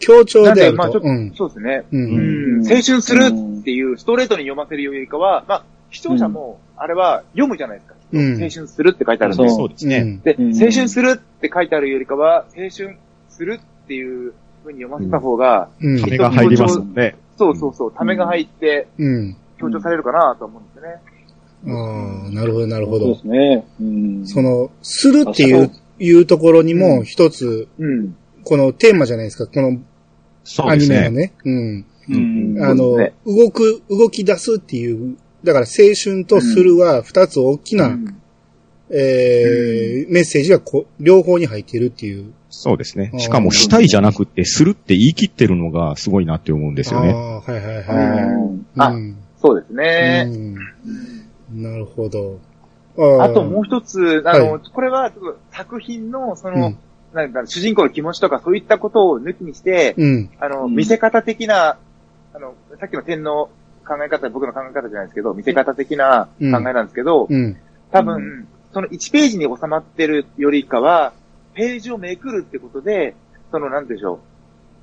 強調なんで、であると。まあちょっと、うん。そうですね。う。うんん。青春するっていうストレートに読ませるよりかは、まあ、視聴者も、あれは読むじゃないですか。うん青春するって書いてあるんで。そうそうですね。で、うん青春するって書いてあるよりかは、青春するっていう風に読ませた方が、うん。ためが入りますもんね。そうそうそう、ためが入ってうん。強調されるかなと思うんですよね。ああ、なるほど、なるほどそうで。すね。うん。その、するっていあう、いうところにも一つ、うん。このテーマじゃないですか、この。アニメのね。うん。うん。あの、そうで動く、動き出すっていう、だから青春とするは二つ大きな、うんえーメッセージがこ両方に入っているっていう。そうですねしかも、したいじゃなくて、するって言い切ってるのがすごいなって思うんですよね。ああ、はいはいはい。うんあうんそうですね。うんなるほど。ああともう一つ、あの、はこれはちょっと作品の、その、うんなんか主人公の気持ちとかそういったことを抜きにして、うん。あの、うん見せ方的な、あの、さっきの点の考え方、僕の考え方じゃないですけど、見せ方的な考えなんですけど、うん。多分、その1ページに収まってるよりかは、ページをめくるってことで、その、なんでしょ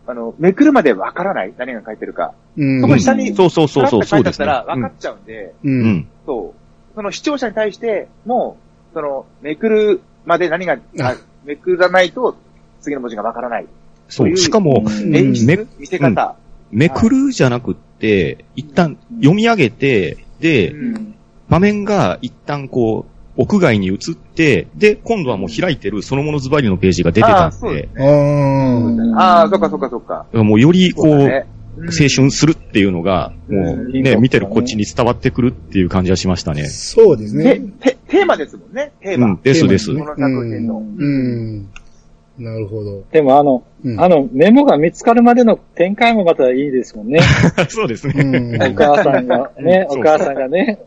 う。あの、めくるまでわからない何が書いてるか。うん。そこに下に、そうそうそうそう、書いてあった。ら分かっちゃうんで、う。うんん。そう。その視聴者に対しても、その、めくるまで何が、めくらないと、次の文字がわからない。そう。しかも、うん。演出、め見せ方。めくるじゃなくって、一旦読み上げて、で、うん。場面が一旦こう、屋外に移って、で、今度はもう開いてるそのものズバリのページが出てたんあそうでで、あー。ああ、そっかそっかそっか。もうよりこう、青春するっていうのが、もうね、見てるこっちに伝わってくるっていう感じはしましたね。そうですてね。てテーマですもんね、テーマ。うん、ですです。この作品の。うん。なるほど。でもあの、うんあの、メモが見つかるまでの展開もまたいいですもんね。そうですうね。ん。お母さんがね、お母さんがね、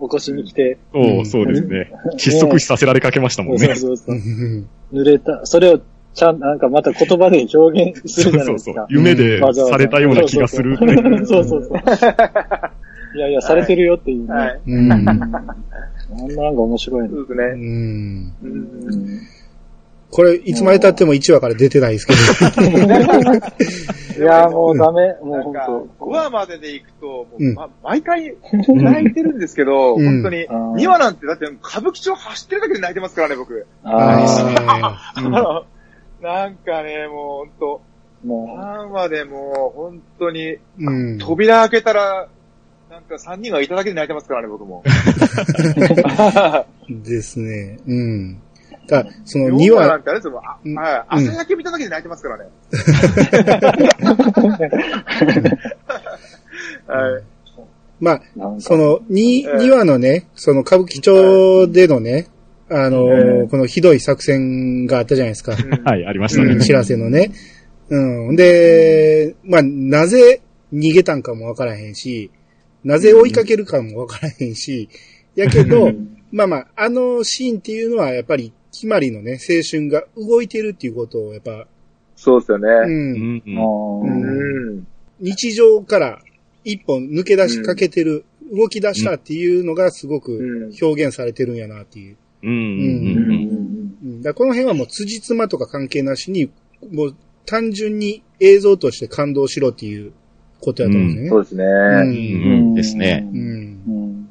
起こしに来て、そう、そうですね。窒息死させられかけましたもんね。そうそうそうう。ん濡れた。それをちゃん、なんかまた言葉で表現するじゃないですか。夢でされたような気がする。そうそうそう。いやいや、されてるよっていうね。はい。うん。あんななんか面白いの。うそうですね。ん。うんうんこれ、いつまで経っても1話から出てないですけど。いや、もうダメ。もうなんか本、5話までで行くと、もう毎回泣いてるんですけど、うん本当に、あー2話なんてだって歌舞伎町走ってるだけで泣いてますからね、僕。当。ああ なんかね、もう本あ、も当3話でもう本当に、ーうん。扉開けたら、なんか3人がいただけで泣いてますからね、僕も。ですね。うん。だからその2 2話な話、んてあれですよ、あうんはいうん朝焼け見ただけで泣いてますからね。はい。まあ、う、なんか。その2、ええ2話のね、その歌舞伎町でのね、あのーええこのひどい作戦があったじゃないですか。はい、ありましたねうん。知らせのね。うん。で、まあ、なぜ逃げたんかもわからへんし、なぜ追いかけるかもわからへんし、やけど、まあまあ、あのシーンっていうのはやっぱり、決まりのね、青春が動いてるっていうことを、やっぱ、そうですよね。う。うんんうん。日常から一本抜け出しかけてる、動き出したっていうのがすごくうん表現されてるんやなっていう。うんうんううんんうん、だこの辺はもう辻褄とか関係なしに、もう単純に映像として感動しろっていうことやと思うんですよね。そうですね。うん。うん。うん。ですね。うん。うん。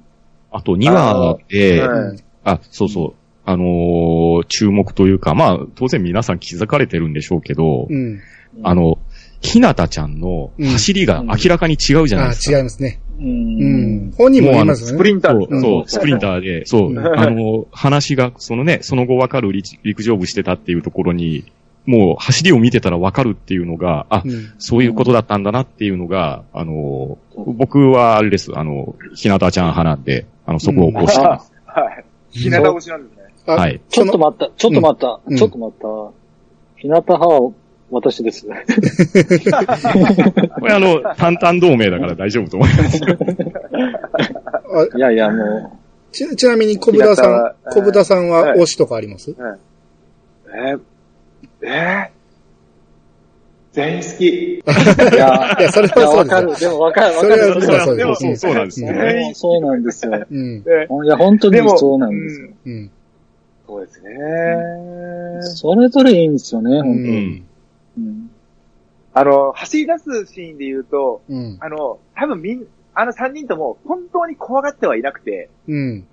あと2話で、はいあ、そうそう。あのー注目というか、まあ、当然皆さん。気づかれてるん。でしょうけど、うん。あの、ひなたちゃん。の走りが明らかに違うじゃないあですか。違いますね。ううんん。。本人も言いますよね。スプリンターですそう、スプリンターで、そう、うんあの、話が、そのね、その後わかる陸陸上部してたっていうところに、もう走りを見てたらわかるっていうのが、あ、うん。そういうことだったんだなっていうのが、あの、僕はあれです、あの、ひなたちゃん派なんで、あの、そこをこうしてます。はい。ひなた推しなんですね。あはい。ちょっと待った、ちょっと待った、うんちょっと待った。日向派は私です。これあの、淡々同盟だから大丈夫と思います。あいやいや、もちちなみに小豚さん、小豚さんははい推しとかあります？えー、えー、全員好き。う、いや、いや、それはそうですよ。わかる。でもわかる、わそかる。れはそうそうでもそうそうなんですうね。そうなんですよ。うん。でいや、本当にそうなんですよ。うん。そうですね。それぞれいいんですよね、う本ん。当に。うん。あの、走り出すシーンで言うと、うん。あの、多分みん、あの3人とも本当に怖がってはいなくて、うん。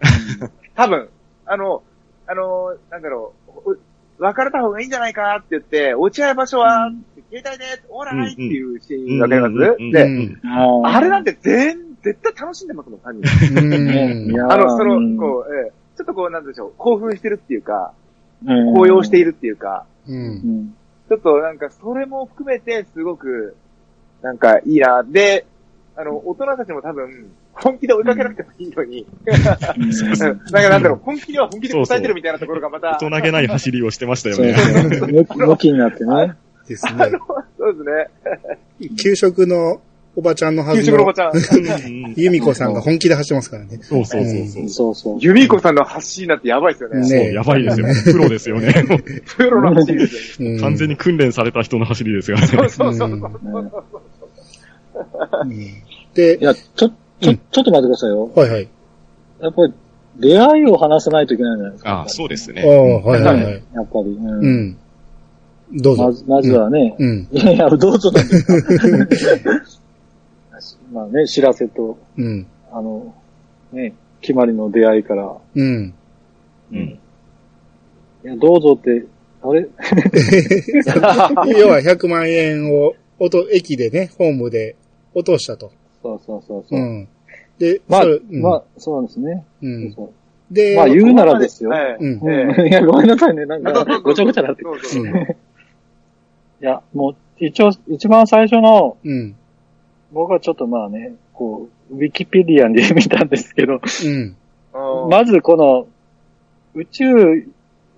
多分、あの、あの、なんだろう、別れた方がいいんじゃないかって言って、落ち合い場所は、携帯で、オーライっていうシーンわかります、うんで、うん。あれなんて全、絶対楽しんでますもん、3人。あの、その、うん。こう、ええ。ちょっとこう、なんでしょう、興奮してるっていうか、うん。高揚しているっていうか、う。うんん。ちょっとなんか、それも含めて、すごく、なんか、いいな。で、あの、大人たちも多分、本気で追いかけなくてもいいのに、なんかなんだろう、本気には本気で答えてるみたいなところがまた、大人げない走りをしてましたよね。向きになってね。ですね。そうですね。給食のおばちゃんのは給ずの食のおばちゃん。う ん由美子さんが本気で走ってますからね。そうそうそうそう。そうそう。ユミコさんの発信なんてやばいですよね。ねそう、やばいですよ。プロですよね。プロの走りですよね。うん完全に訓練された人の走りですよね。そうそうそうそう。うんでい、や、ちょ、ちょ、ちょっと待ってくださいよ。はいはい。やっぱり、出会いを話さないといけないんじゃないですか。あそうですああ、ね。はいはいはい。やっぱり。うんうん。どうぞ。まず、まずはね、うん。いやいや、どうぞなんですか。まあね、知らせと、うん。あの、ね、決まりの出会いから、うん。うん。いや、どうぞって、あれ？要は100万円を、おと、駅でね、ホームで落としたと。そうそうそうそうう。ん。で、まあうんまあ、そうなんですね。うん。そうで、まあ言うならですよ。はい。うんうんいや、ごめんなさいね。なんか、ごちゃごちゃなって。そうそうそううん。いや、もう、一応、一番最初の、うん。僕はちょっとまあね、こう、ウィキペディアンで見たんですけど、うん。うんまずこの、宇宙、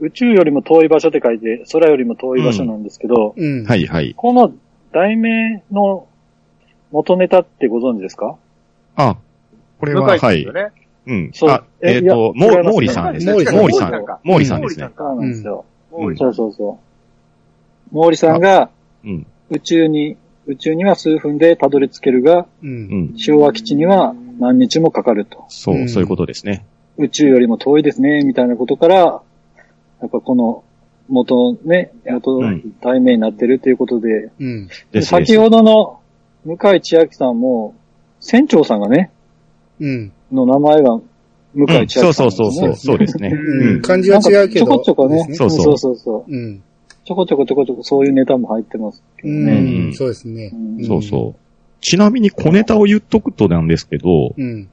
宇宙よりも遠い場所って書いて、空よりも遠い場所なんですけど、うん。はいはい。この題名の元ネタってご存知ですか？あ、これは、はいですよ。ね。うん。そうあ、ええっと、モーリさんですね。モーリさんモーリさんモーリーリさんですね。そうなんですよ。うんそうそうそう。毛利さんがうん。宇宙に、宇宙には数分でたどり着けるが、う。うんん。昭和基地には何日もかかると。そうう、んそういうことですね。宇宙よりも遠いですね、みたいなことから、やっぱこの元ね、元うん題名になってるということで、うん。です先ほどの向井千秋さんも、船長さんがね、うん。の名前が向井うん千秋さん、そうそうそうそう、そうですね。うん。うん。漢字は違うけど。なんかちょこちょこねですそうそうそうそうそう。うん。ちょこちょこちょこちょこそういうネタも入ってますけどうね。ん。そうですね。うんそうそう。ちなみに小ネタを言っとくとなんですけど、うん。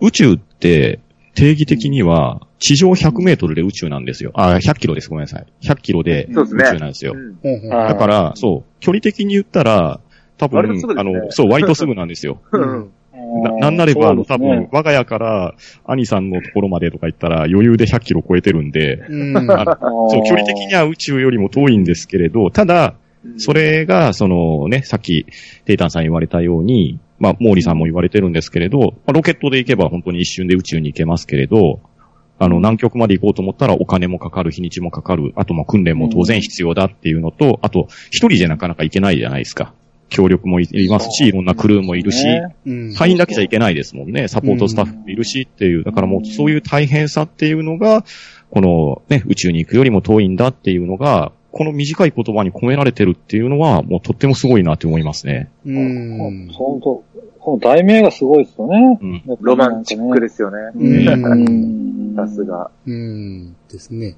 宇宙って定義的には地上100メートルで宇宙なんですよ。あ、100キロです。ごめんなさい。100キロで宇宙なんですよ。うんほんほんはいだから、そう、距離的に言ったら、多分、ねあの、そう、割とすぐなんですよ。うんい。な、なんなれば、あの、多分我が家から、兄さんのところまでとか言ったら、余裕で100キロ超えてるんで、うん。そう、距離的には宇宙よりも遠いんですけれど、ただ、それが、そのね、さっき、テイタンさん言われたように、まあ、モーリさんも言われてるんですけれど、まあロケットで行けば本当に一瞬で宇宙に行けますけれど、あの、南極まで行こうと思ったらお金もかかる、日にちもかかる、あとまあ訓練も当然必要だっていうのと、あと、一人じゃなかなか行けないじゃないですか。協力もいりますし、いろんなクルーもいるし、ねうん。隊員だけじゃいけないですもんね。サポートスタッフもいるしっていう。だからもうそういう大変さっていうのが、このね、宇宙に行くよりも遠いんだっていうのが、この短い言葉に込められてるっていうのは、もうとってもすごいなって思いますね。うん。本当この題名がすごいですよね。うん。ロマンチックですよね。うん。さすが。うん。ですね。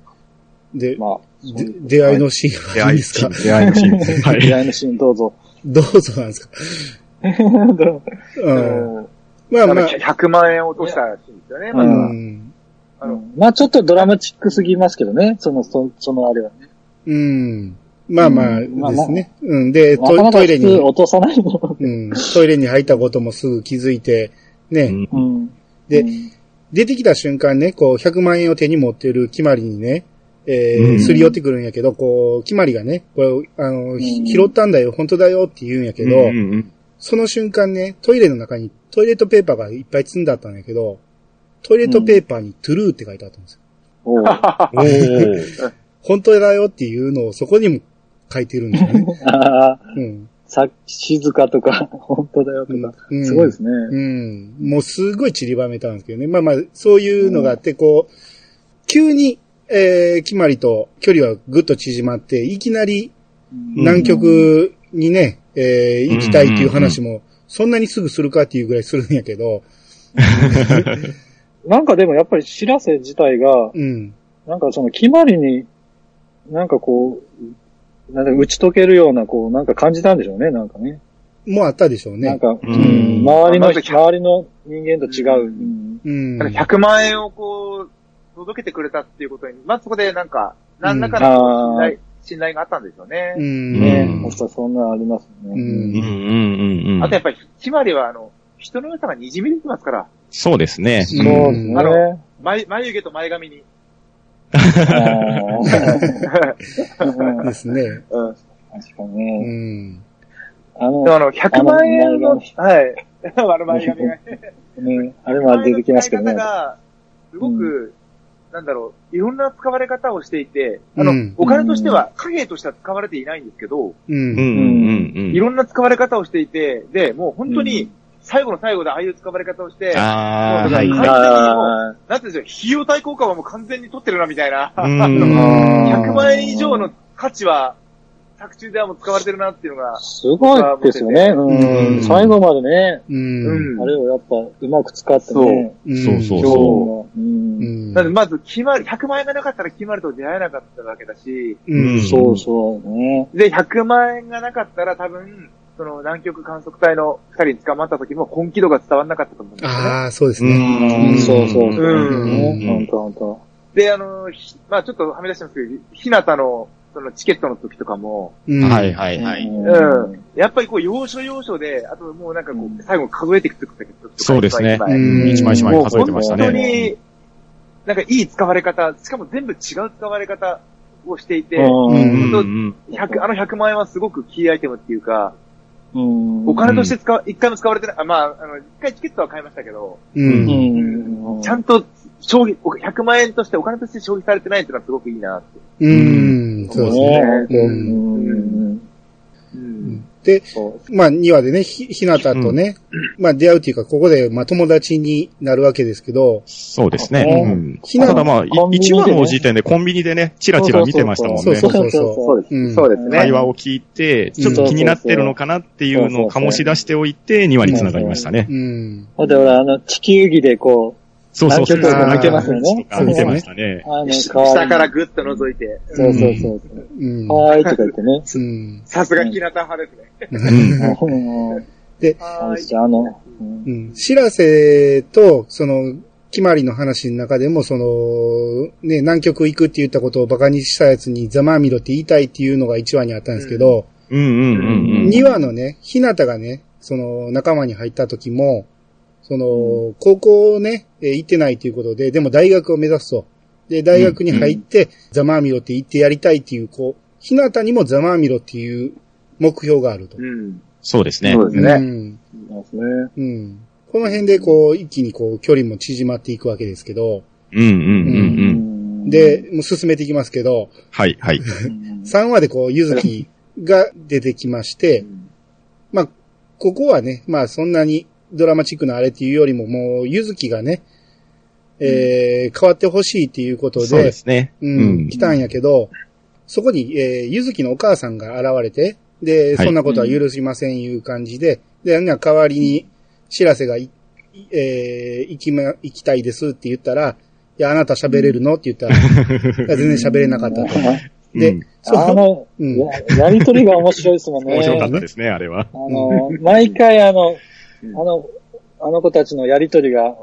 で、まあ、で出会いのシーンはいいですか？出会いのシーン。は出い。会いのシーンどうぞ。どうぞなんですか？うん。うんまあまあ、100万円落としたらしいんですよね。うまうずん。あのまあちょっとドラマチックすぎますけどね。その、そそのあれはね。うん。まあまあうんまあですね。うん。で、トイレに、落とさないの。うん。トイレに入ったこともすぐ気づいて、ね。うんうん。でうん出てきた瞬間ね、こう、100万円を手に持ってる決まりにね、えー、うんすり寄ってくるんやけど、こう、決まりがね、これ、あの、拾ったんだよ、本当だよって言うんやけど、うんうんその瞬間ね、トイレの中にトイレットペーパーがいっぱい積んであったんやけど、トイレットペーパーにトゥルーって書いてあったんですよ。本当だよっていうのをそこにも書いてるんですよね。うん。さ、静かとか、本当だよとか。うんすごいですね。うん。もうすごい散りばめたんですけどね。まあまあ、そういうのがあって、こう、急に、えー、決まりと距離はぐっと縮まって、いきなり南極にね、えー、行きたいっていう話も、そんなにすぐするかっていうぐらいするんやけど、なんかでもやっぱり知らせ自体が、うん。なんかその決まりに、なんかこう、なんか打ち解けるような、こう、なんか感じたんでしょうね、なんかね。もうあったでしょうね。なんか、んうん周りの、周りの人間と違う。うんうん。なんか100万円をこう、届けてくれたっていうことに、まあ、そこでなんか、何らかのうん信頼、信頼があったんですよね。うん。ねうんやっぱそんなのありますね。うんうんうんうんうんあとやっぱり、決まりはあの、人の良さが滲み出てますから、そうですね。そうですね。あの眉眉毛と前髪に。ですね。うん。う確かにね。ん。あのあの、100万円の、あのはい。丸前髪が。ね、あれも出てきますけどねすごく、なんだろう、いろんな使われ方をしていて、あの、うんお金としては、貨幣としては使われていないんですけど、う。うん。いろんな使われ方をしていて、で、もう本当に、最後の最後でああいう使われ方をして、ああ、はい。にもなんていうんですよ、費用対効果はもう完全に取ってるな、みたいな。うんあのー100万円以上の価値は、作中ではもう使われてるなっていうのが、すごいですよね。ううんん。最後までね、う。うんん。あれをやっぱうまく使ってね。うんそうそう今日そう。の。う。うんん。なので、まず、決まり、100万円がなかったら決まりと出会えなかったわけだし、うん。そうそうね。で、100万円がなかったら多分、その南極観測隊の二人捕まった時も本気度が伝わんなかったと思うんですよね。ああ、そうですうね。んそうそうそう。うんねほんとほんと。で、あの、ひまあちょっとはみ出してますけど、ひなたの、そのチケットの時とかも、うんはいはいはい。うん。やっぱりこう、要所要所で、あともうなんかこう最後数えていくとか、そうですね一枚一枚数えてましたもう本当ね。に、なんかいい使われ方、しかも全部違う使われ方をしていて、うんうんうん100あの100万円はすごくキーアイテムっていうか、うん。お金として使わ、一回も使われてない、あまあ、あの、一回チケットは買いましたけど。ちゃんと消費、お100万円としてお金として消費されてないっていうのはすごくいいなって。うん。そうですね。ね。ううんん。うん。で。まあ、2話でね、ひ、ひなたとね、まあ、出会うっていうか、ここで、まあ、友達になるわけですけど、そうですね。うんうんひなただまあ、いコンビニでね1話の時点でコンビニでね、チラチラ見てましたもんね。そうそうそうそうそうですね。会話を聞いて、ちょっと気になってるのかなっていうのを醸し出しておいて、2話に繋がりましたね。うん。ほんで、俺、あの、地球儀でこそうそうそう。南極見てますよねあ見てましたね下からグッと覗いて、そうそうそう。うんか。わいいとか言ってね。うん。さすがひなた派ですね。で、あ、あの、うんうん。しらせと、その、決まりの話の中でも、その、ね、南極行くって言ったことを馬鹿にしたやつにざまあみろって言いたいっていうのが1話にあったんですけど、うんうんうんうん。2話のね、ひなたがね、その、仲間に入った時も、その、高校ね、えー行ってないということで、でも大学を目指すと。で、大学に入って、ざまあみろって言ってやりたいっていう、こう、ひなたにもざまあみろっていう目標があると。うん。そうですね。そうですね。うん。そうですね。うん。この辺でこう、一気にこう、距離も縮まっていくわけですけど、うんうんうんうん。で、もう進めていきますけど、はいはい。うん、3話でこう、ゆずきが出てきまして、まあ、ここはね、まあそんなにドラマチックなあれっていうよりももう、ゆずきがね、えー変わってほしいっていうことそうでで、すね。う、うん。ん来たんやけど、そこに、えーゆずきのお母さんが現れて、で、はい。そんなことは許しませんいう感じで、で、な代わりに、しらせがい、えー行きま、行きたいですって言ったら、いや、あなた喋れるのって言ったら、全然喋れなかったと。で、うん。その、あの、うん。ややりとりが面白いですもんね。面白かったですね、あれは。あの、毎回あの、あの、あの子たちのやりとりが、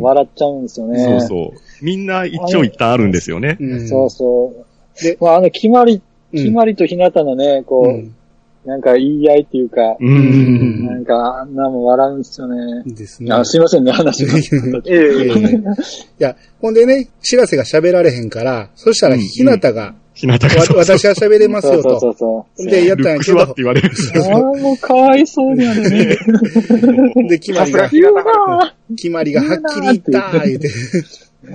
笑っちゃうんですよね。そうそう。みんな一長一短あるんですよね。うんそうそう。でまあ、あの、決まり、うん決まりとひなたのね、こう、うんなんか言い合いっていうか、うんうんなんか、あんなもん笑うんですよね。ですね。あすいませんね、話が。ええいや、ほんでね、しらせが喋られへんから、そしたらひなたが、ひなたがわそうそう私は喋れますよそうそうと。そうで、やったんやけどクスはって、言われる。そう。ああ、もうかわいそうになるね。で、決まりが、決まりがはっきり言った言うて。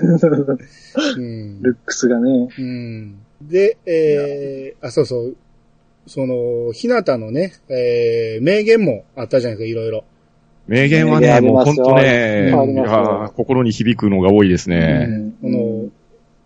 うんルックスがね。うんで、えー、あ、そうそう。その、ひなたのね、えー、名言もあったじゃないですか、いろいろ。名言はね、もう本当ね、心に響くのが多いですね。この、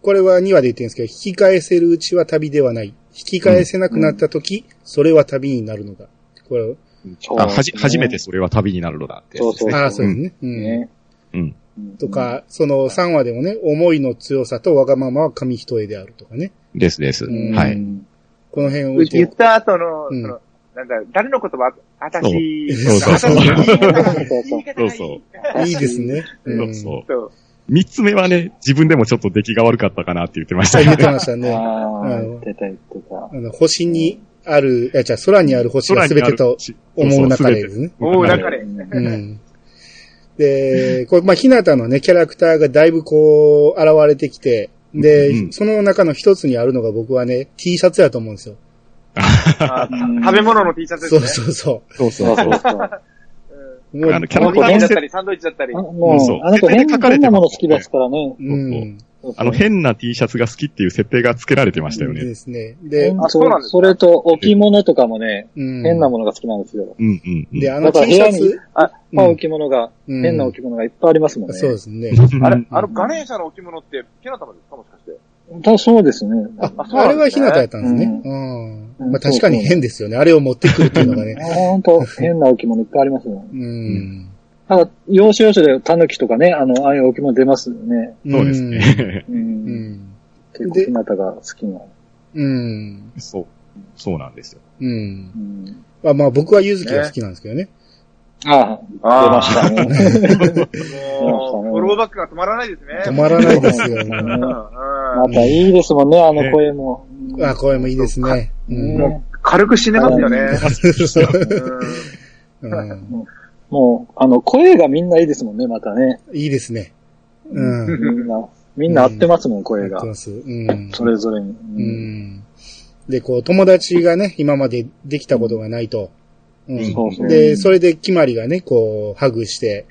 これは2話で言ってるんですけど、引き返せるうちは旅ではない。引き返せなくなった時、それは旅になるのだ。これ、そうあはじ、初めてそれは旅になるのだってやつですね。ああ、そうですね。うんね。うん。とか、その3話でもね、思いの強さとわがままは紙一重であるとかね。ですです。うんはい。うんこの辺をうち言った後の、うんその、なんだ、誰の言葉あたし、そうそうそうあたしそうそうそういいですね。うん。そうそう。三つ目はね、自分でもちょっと出来が悪かったかなって言ってました言ってね。ましたね。言ってた言ってた。あの、星にある、いや、じゃあ空にある星が全てと思う中でですね。おう、はい中で。うん。で、これ、まあ、ひなたのね、キャラクターがだいぶこう、現れてきて、で、うんその中の一つにあるのが僕はね、T シャツやと思うんですよ。食べ物の T シャツですそうね。そうそそうそうそう。う。もうあのキャラモニターだったり、サンドイッチだったり。あもそうう、あの子変書かれ変てなもの好きですからね。うん。あの変な T シャツが好きっていう設定が付けられてましたよね。ですね。で、そうなんですか？それと置物とかもね、うん。変なものが好きなんですよ。うんうんうん。で、あのだから T シャ部屋にツ、あ、置物が、うん変な置物がいっぱいありますもんね。そうですね。あれ、あのガネーシャの置物って、ひなたまですか？もしかして。だそうですね。あ、あれはひなたやったんですね。ううん。うんまあ確かに変ですよね。あれを持ってくるっていうのがね。ほんと、変な置物いっぱいありますよ。うん。なんか、要所要所で狸とかね、あの、ああいう置物出ますよね。そうですね。う。うんん。結構、でひなたが好きな。うん。そう。そうなんですよ。うん。まあ僕はゆずきが好きなんですけどね。ああ、出ましたね。もう、フォローバックが止まらないですね。止まらないですよ、またいいですもんね、あの声も。あ、声もいいですね。うんね軽く死ねますよね。うんもう、あの、声がみんないいですもんね、またね。いいですね。うん。みんな、みんな合ってますもん、声が合って。ます。うん。それぞれに。ううんん。で、こう、友達がね、今までできたことがないと。うん。そうそう。で、それで決まりがね、こう、ハグして。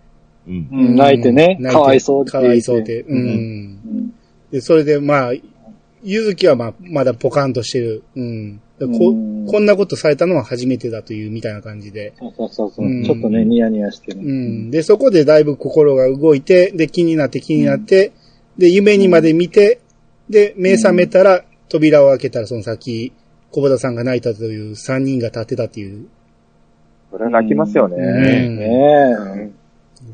うん。うん泣いてね、泣てかわいそうってか。わいそうって。うん。うんで、それで、まあ、ゆずきはまあ、まだポカンとしてる。うん。でこうんこんなことされたのは初めてだという、みたいな感じで。そうそうそうそううんちょっとね、ニヤニヤしてね。うん。で、そこでだいぶ心が動いて、で、気になって気になって、で、夢にまで見て、で、目覚めたら、扉を開けたら、その先、小田さんが泣いたという三人が立ってたっていう。それは泣きますよね。うんねえ。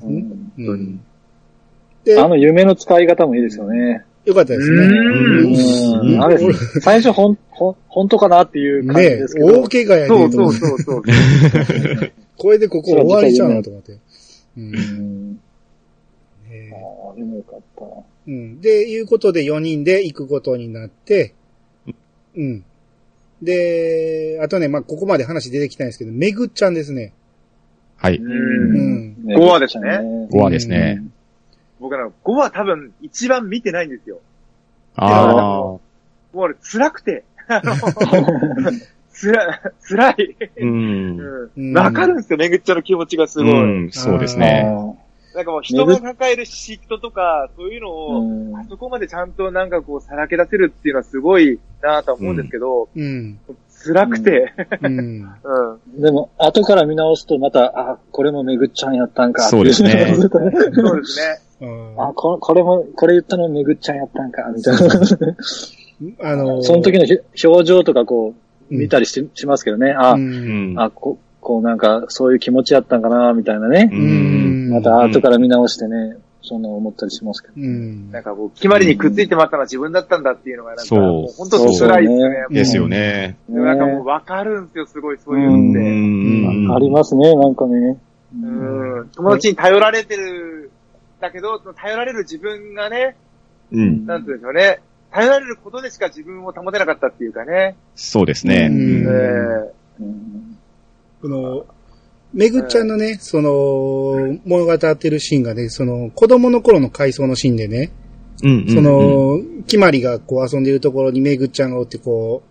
ううんん当にで、あの夢の使い方もいいですよね。よかったですね。あれ、最初ほん、ほん、本当かなっていう感じねですけど。大怪我やねそうそうそうそう。これでここ終わりちゃうなと思って。ああ、でもよかった。うん。で、いうことで4人で行くことになって、うん。で、あとね、まあ、ここまで話出てきたんですけど、めぐっちゃんですね。はい。う。うんん。ね5話ですね。5話ですね。僕ら5話多分一番見てないんですよ。ああ。もう俺辛くて。あの、つら、辛い。うん。うんわかるんですよ、めぐっちゃんの気持ちがすごい。うん、そうですね。なんかもう人が抱える嫉妬とか、そういうのうを、んあそこまでちゃんとなんかこうさらけ出せるっていうのはすごいなとは思うんですけど、うん。辛くて、うん。うん。でも、後から見直すとまた、あ、これもめぐっちゃんやったんか。そうですねそうですね。ああ、ここれも、これ言ったのめぐっちゃんやったんか、みたいな。あの、その時のひ表情とかこう、うん見たりし,、しますけどね。あ。あ、ここうなんか、そういう気持ちやったんかな、みたいなね。うん。また後から見直してね、そんな思ったりしますけど。うん。なんかこう、決まりにくっついてまったのは自分だったんだっていうのがなんか、そうもう本当辛いですね。ですよね。でもなんかもうわかるんですよ、すごい、そういううのって。ん。ありますね、なんかね。うん。友達に頼られてる、だけど、その頼られる自分がね、うん。なんて言うんでしょうね。頼られることでしか自分を保てなかったっていうかね。そうですね。うんえうんこの、めぐっちゃんのね、その、物語ってるシーンがね、その、子供の頃の回想のシーンでね、うん。その、きまりがこう遊んでるところにめぐっちゃんがおってこ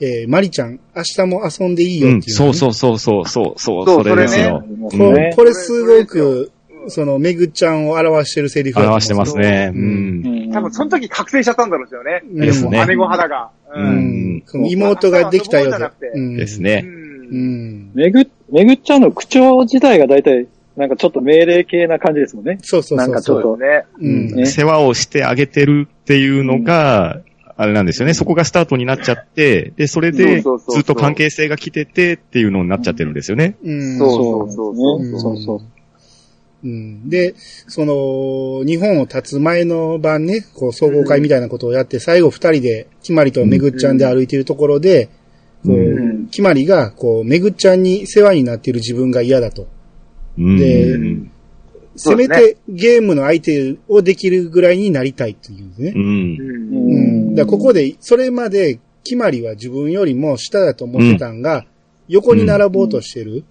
う、えー、まりちゃん、明日も遊んでいいようん、っていう、そうそうそうそう、そう、そう、そうそれですよこねこれすごく、その、めぐっちゃんを表してるセリフ表してますね。う。うんうん多分その時覚醒しちゃったんだろうですよね。うんですね姉御肌が。ううん。妹ができたようで。うんです。う。ね。うんん。めぐ、めぐっちゃんの口調自体が大体、なんかちょっと命令系な感じですもんね。そうそうそう。なんかちょっとね。うん。ね世話をしてあげてるっていうのが、あれなんですよね。そこがスタートになっちゃって、で、それでずっと関係性が来ててっていうのになっちゃってるんですよね。うん。そうそうそうそうねそうそう。うん。で、その、日本を立つ前の晩ね、こう、総合会みたいなことをやって、最後二人で、きまりとめぐっちゃんで歩いてるところで、こうう、きまりが、こう、めぐっちゃんに世話になっている自分が嫌だと。うん。でうんせめてゲームの相手をできるぐらいになりたいっていうね。うん。ここで、それまで、きまりは自分よりも下だと思ってたんが、横に並ぼうとしてる。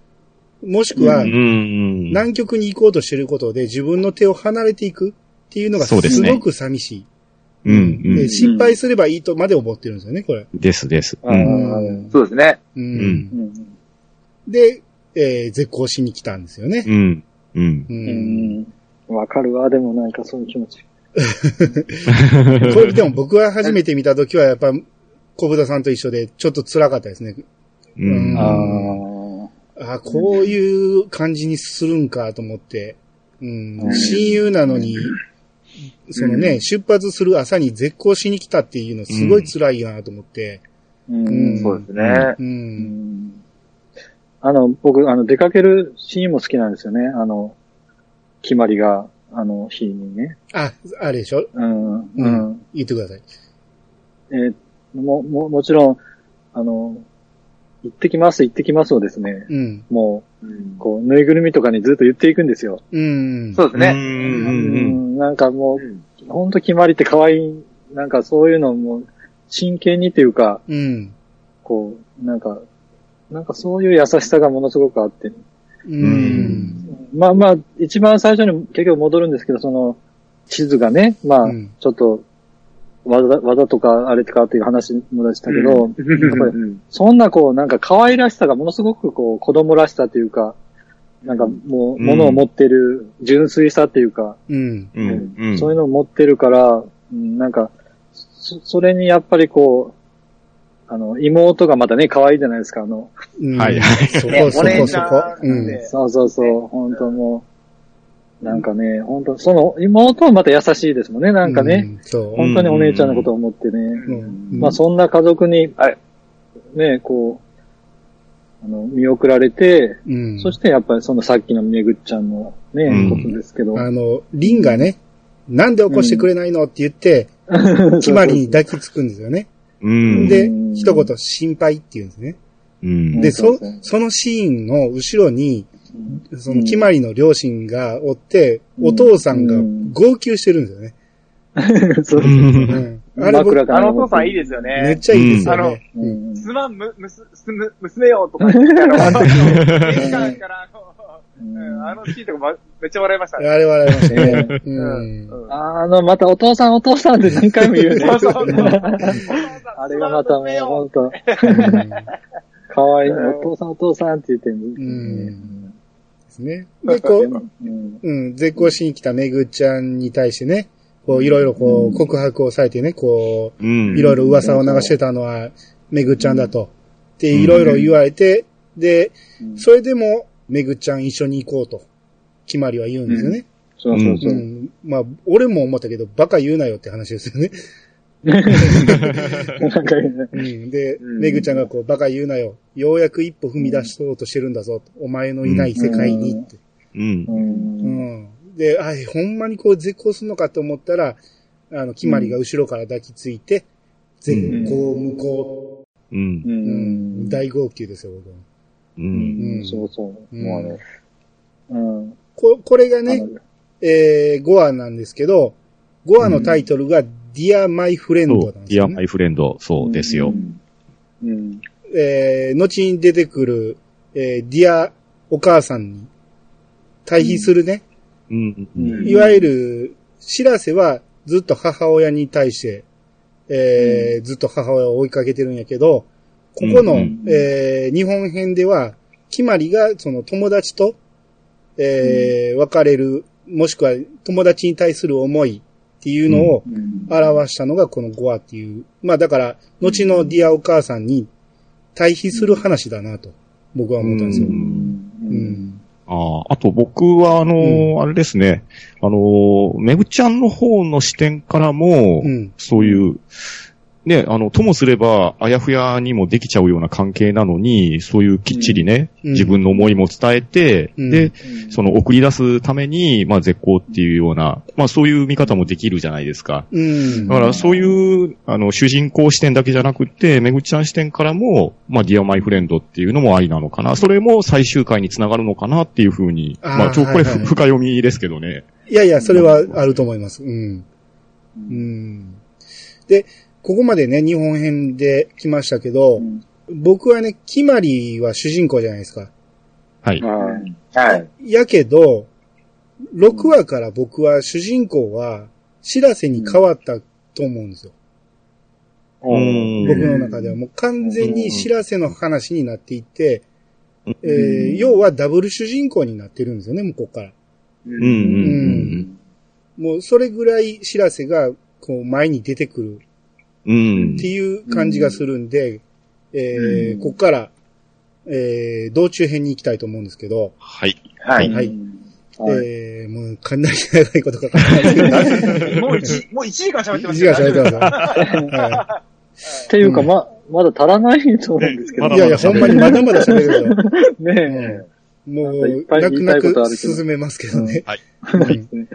もしくはう、ん。南極に行こうとしてることで自分の手を離れていくっていうのがすごく寂しい。うん。うでん。失敗すればいいとまで思ってるんですよね、これ。ですです。うあん。ーそうですね。う。うんん。うんで、えー絶交しに来たんですよね。うん。うん。う。うんん。わかるわ、でもなんかそういう気持ち。これでも僕が初めて見た時はやっぱ、小豚さんと一緒でちょっと辛かったですね。うん。ああ。あこういう感じにするんかと思って。うんう。ん親友なのに、そのね、出発する朝に絶交しに来たっていうのすごい辛いなと思って。うんそうですね。う。うんんあの、僕、あの、出かけるシーンも好きなんですよね。あの、決まりが、あの、日にね。あ、あれでしょ？うん。ううんん。言ってください。えーも、も、もちろん、あの、行ってきます、行ってきますをですね、うん。もうこう、ぬいぐるみとかにずっと言っていくんですよ。うん。うそうですね。うん。ん、なんかもうほんと決まりって可愛い、なんかそういうのも、真剣にっていうか、うん。こう、なんか、なんかそういう優しさがものすごくあって、うん。まあまあ、一番最初に結局戻るんですけど、その、地図がね、まあうん、ちょっと、技、技とかあれとかっていう話も出したけど、やっぱりうんそんなこう、なんか可愛らしさがものすごくこう、子供らしさというか、なんかもう、うん物を持ってる純粋さっていうか、うん。うん。うん。そういうのを持ってるから、うんなんか、そそれにやっぱりこう、あの、妹がまたね、可愛いじゃないですか、あの、うんはいはいそねこそこそこ。そうそうそう、本当もう、なんかね、本当その、妹はまた優しいですもんね、なんかね、うん。そう。本当にお姉ちゃんのことを思ってね、うんまあそんな家族にはい、ね、こう、あの、見送られて、うん。そしてやっぱりそのさっきのめぐっちゃんのね、うんことですけど。あの、リンがね、なんで起こしてくれないのって言って、決まりに抱きつくんですよね。うん。でうん、一言心配って言うんですね。うん。で、そそのシーンの後ろに、うんその決まりの両親がおって、うんお父さんが号泣してるんですよね。そうう。うんん。ああのお父さんいいですよね。めっちゃいいですよね。うんすまん、む、むす、すむ、娘よとか言って、あの、玄関から、あの、うんあのシーンとかまめっちゃ笑いましたね。あれ笑いましたね。あの、またお父さんお父さんって何回も言うね。そうそうそう あれがまたもう本当うんかわいい。お父さんお父さんって言ってるんですね。で、こう、うんうん、絶交しに来ためぐちゃんに対してね、こう、いろいろこう告白をされてね、こう、うん。いろいろ噂を流してたのは、めぐちゃんだと。で、いろいろ言われて、で、それでも、めぐちゃん一緒に行こうと、決まりは言うんですよね。そうそうそうう。ん。まあ、俺も思ったけど、バカ言うなよって話ですよね。なんかねうん。で、うんめぐちゃんがこう、バカ言うなよ。ようやく一歩踏み出そうとしてるんだぞ。お前のいない世界にって。うんう。。うんん。で、あ、ほんまにこう絶交するのかと思ったら、あの、決まりが後ろから抱きついて、絶交無効。うん。ううん。ん。大号泣ですよ、僕は。う。うんん。そうそう。うんもうね。うん。ここれがね、えー、5話なんですけど、5話のタイトルが、Dear My Friend そうなん。ですよ、ディアマね。イフレンド、そうですよ。うん。えー、後に出てくる、えー、Dear お母さんに対比するね、うん。うんいわゆる、報瀬はずっと母親に対して、えーずっと母親を追いかけてるんやけど、ここの、うんえー日本編では、キマリがその友達と、えー別れる、もしくは友達に対する思いっていうのを表したのがこの5話っていう。まあだから、後の Dear お母さんに対比する話だなと、僕は思ったんですよ。ううんん。ああ、あと僕は、あのーあれですね、あのーめぐちゃんの方の視点からも、うん。そういう、ね、あの、ともすれば、あやふやにもできちゃうような関係なのに、そういうきっちりね、うん自分の思いも伝えて、うんで、その送り出すために、まあ絶好っていうような、まあそういう見方もできるじゃないですか。うん。だからそういう、あの、主人公視点だけじゃなくて、めぐちゃん視点からも、まあ、ディアマイフレンドっていうのもありなのかな。それも最終回につながるのかなっていうふうに。あーまあ、ちょ、これ、はいはい深読みですけどね。いやいや、それはあると思います。うん。うん。で、ここまでね、日本編で来ましたけど、僕はね、決まりは主人公じゃないですか。はい。はい。やけど、6話から僕は主人公は、知らせに変わったと思うんですよ。うん僕の中ではもう完全に知らせの話になっていって、えー要はダブル主人公になってるんですよね、もうここから。うん、うん、うん。もうそれぐらい知らせが、こう前に出てくるうんって。いう感じがするんで、えーここから、えー道中編に行きたいと思うんですけど、はい。はい。はい。はいえーもうかなり長いことかかってますけど、もう一、もう一時間喋って1ます時間喋ってますっていうか、ま、まだ足らないと思うんですけど。まだいいやいや、ほんまにまだまだ喋るよ。ねも、いうっぱい泣く泣く進めますけどね。はい。うん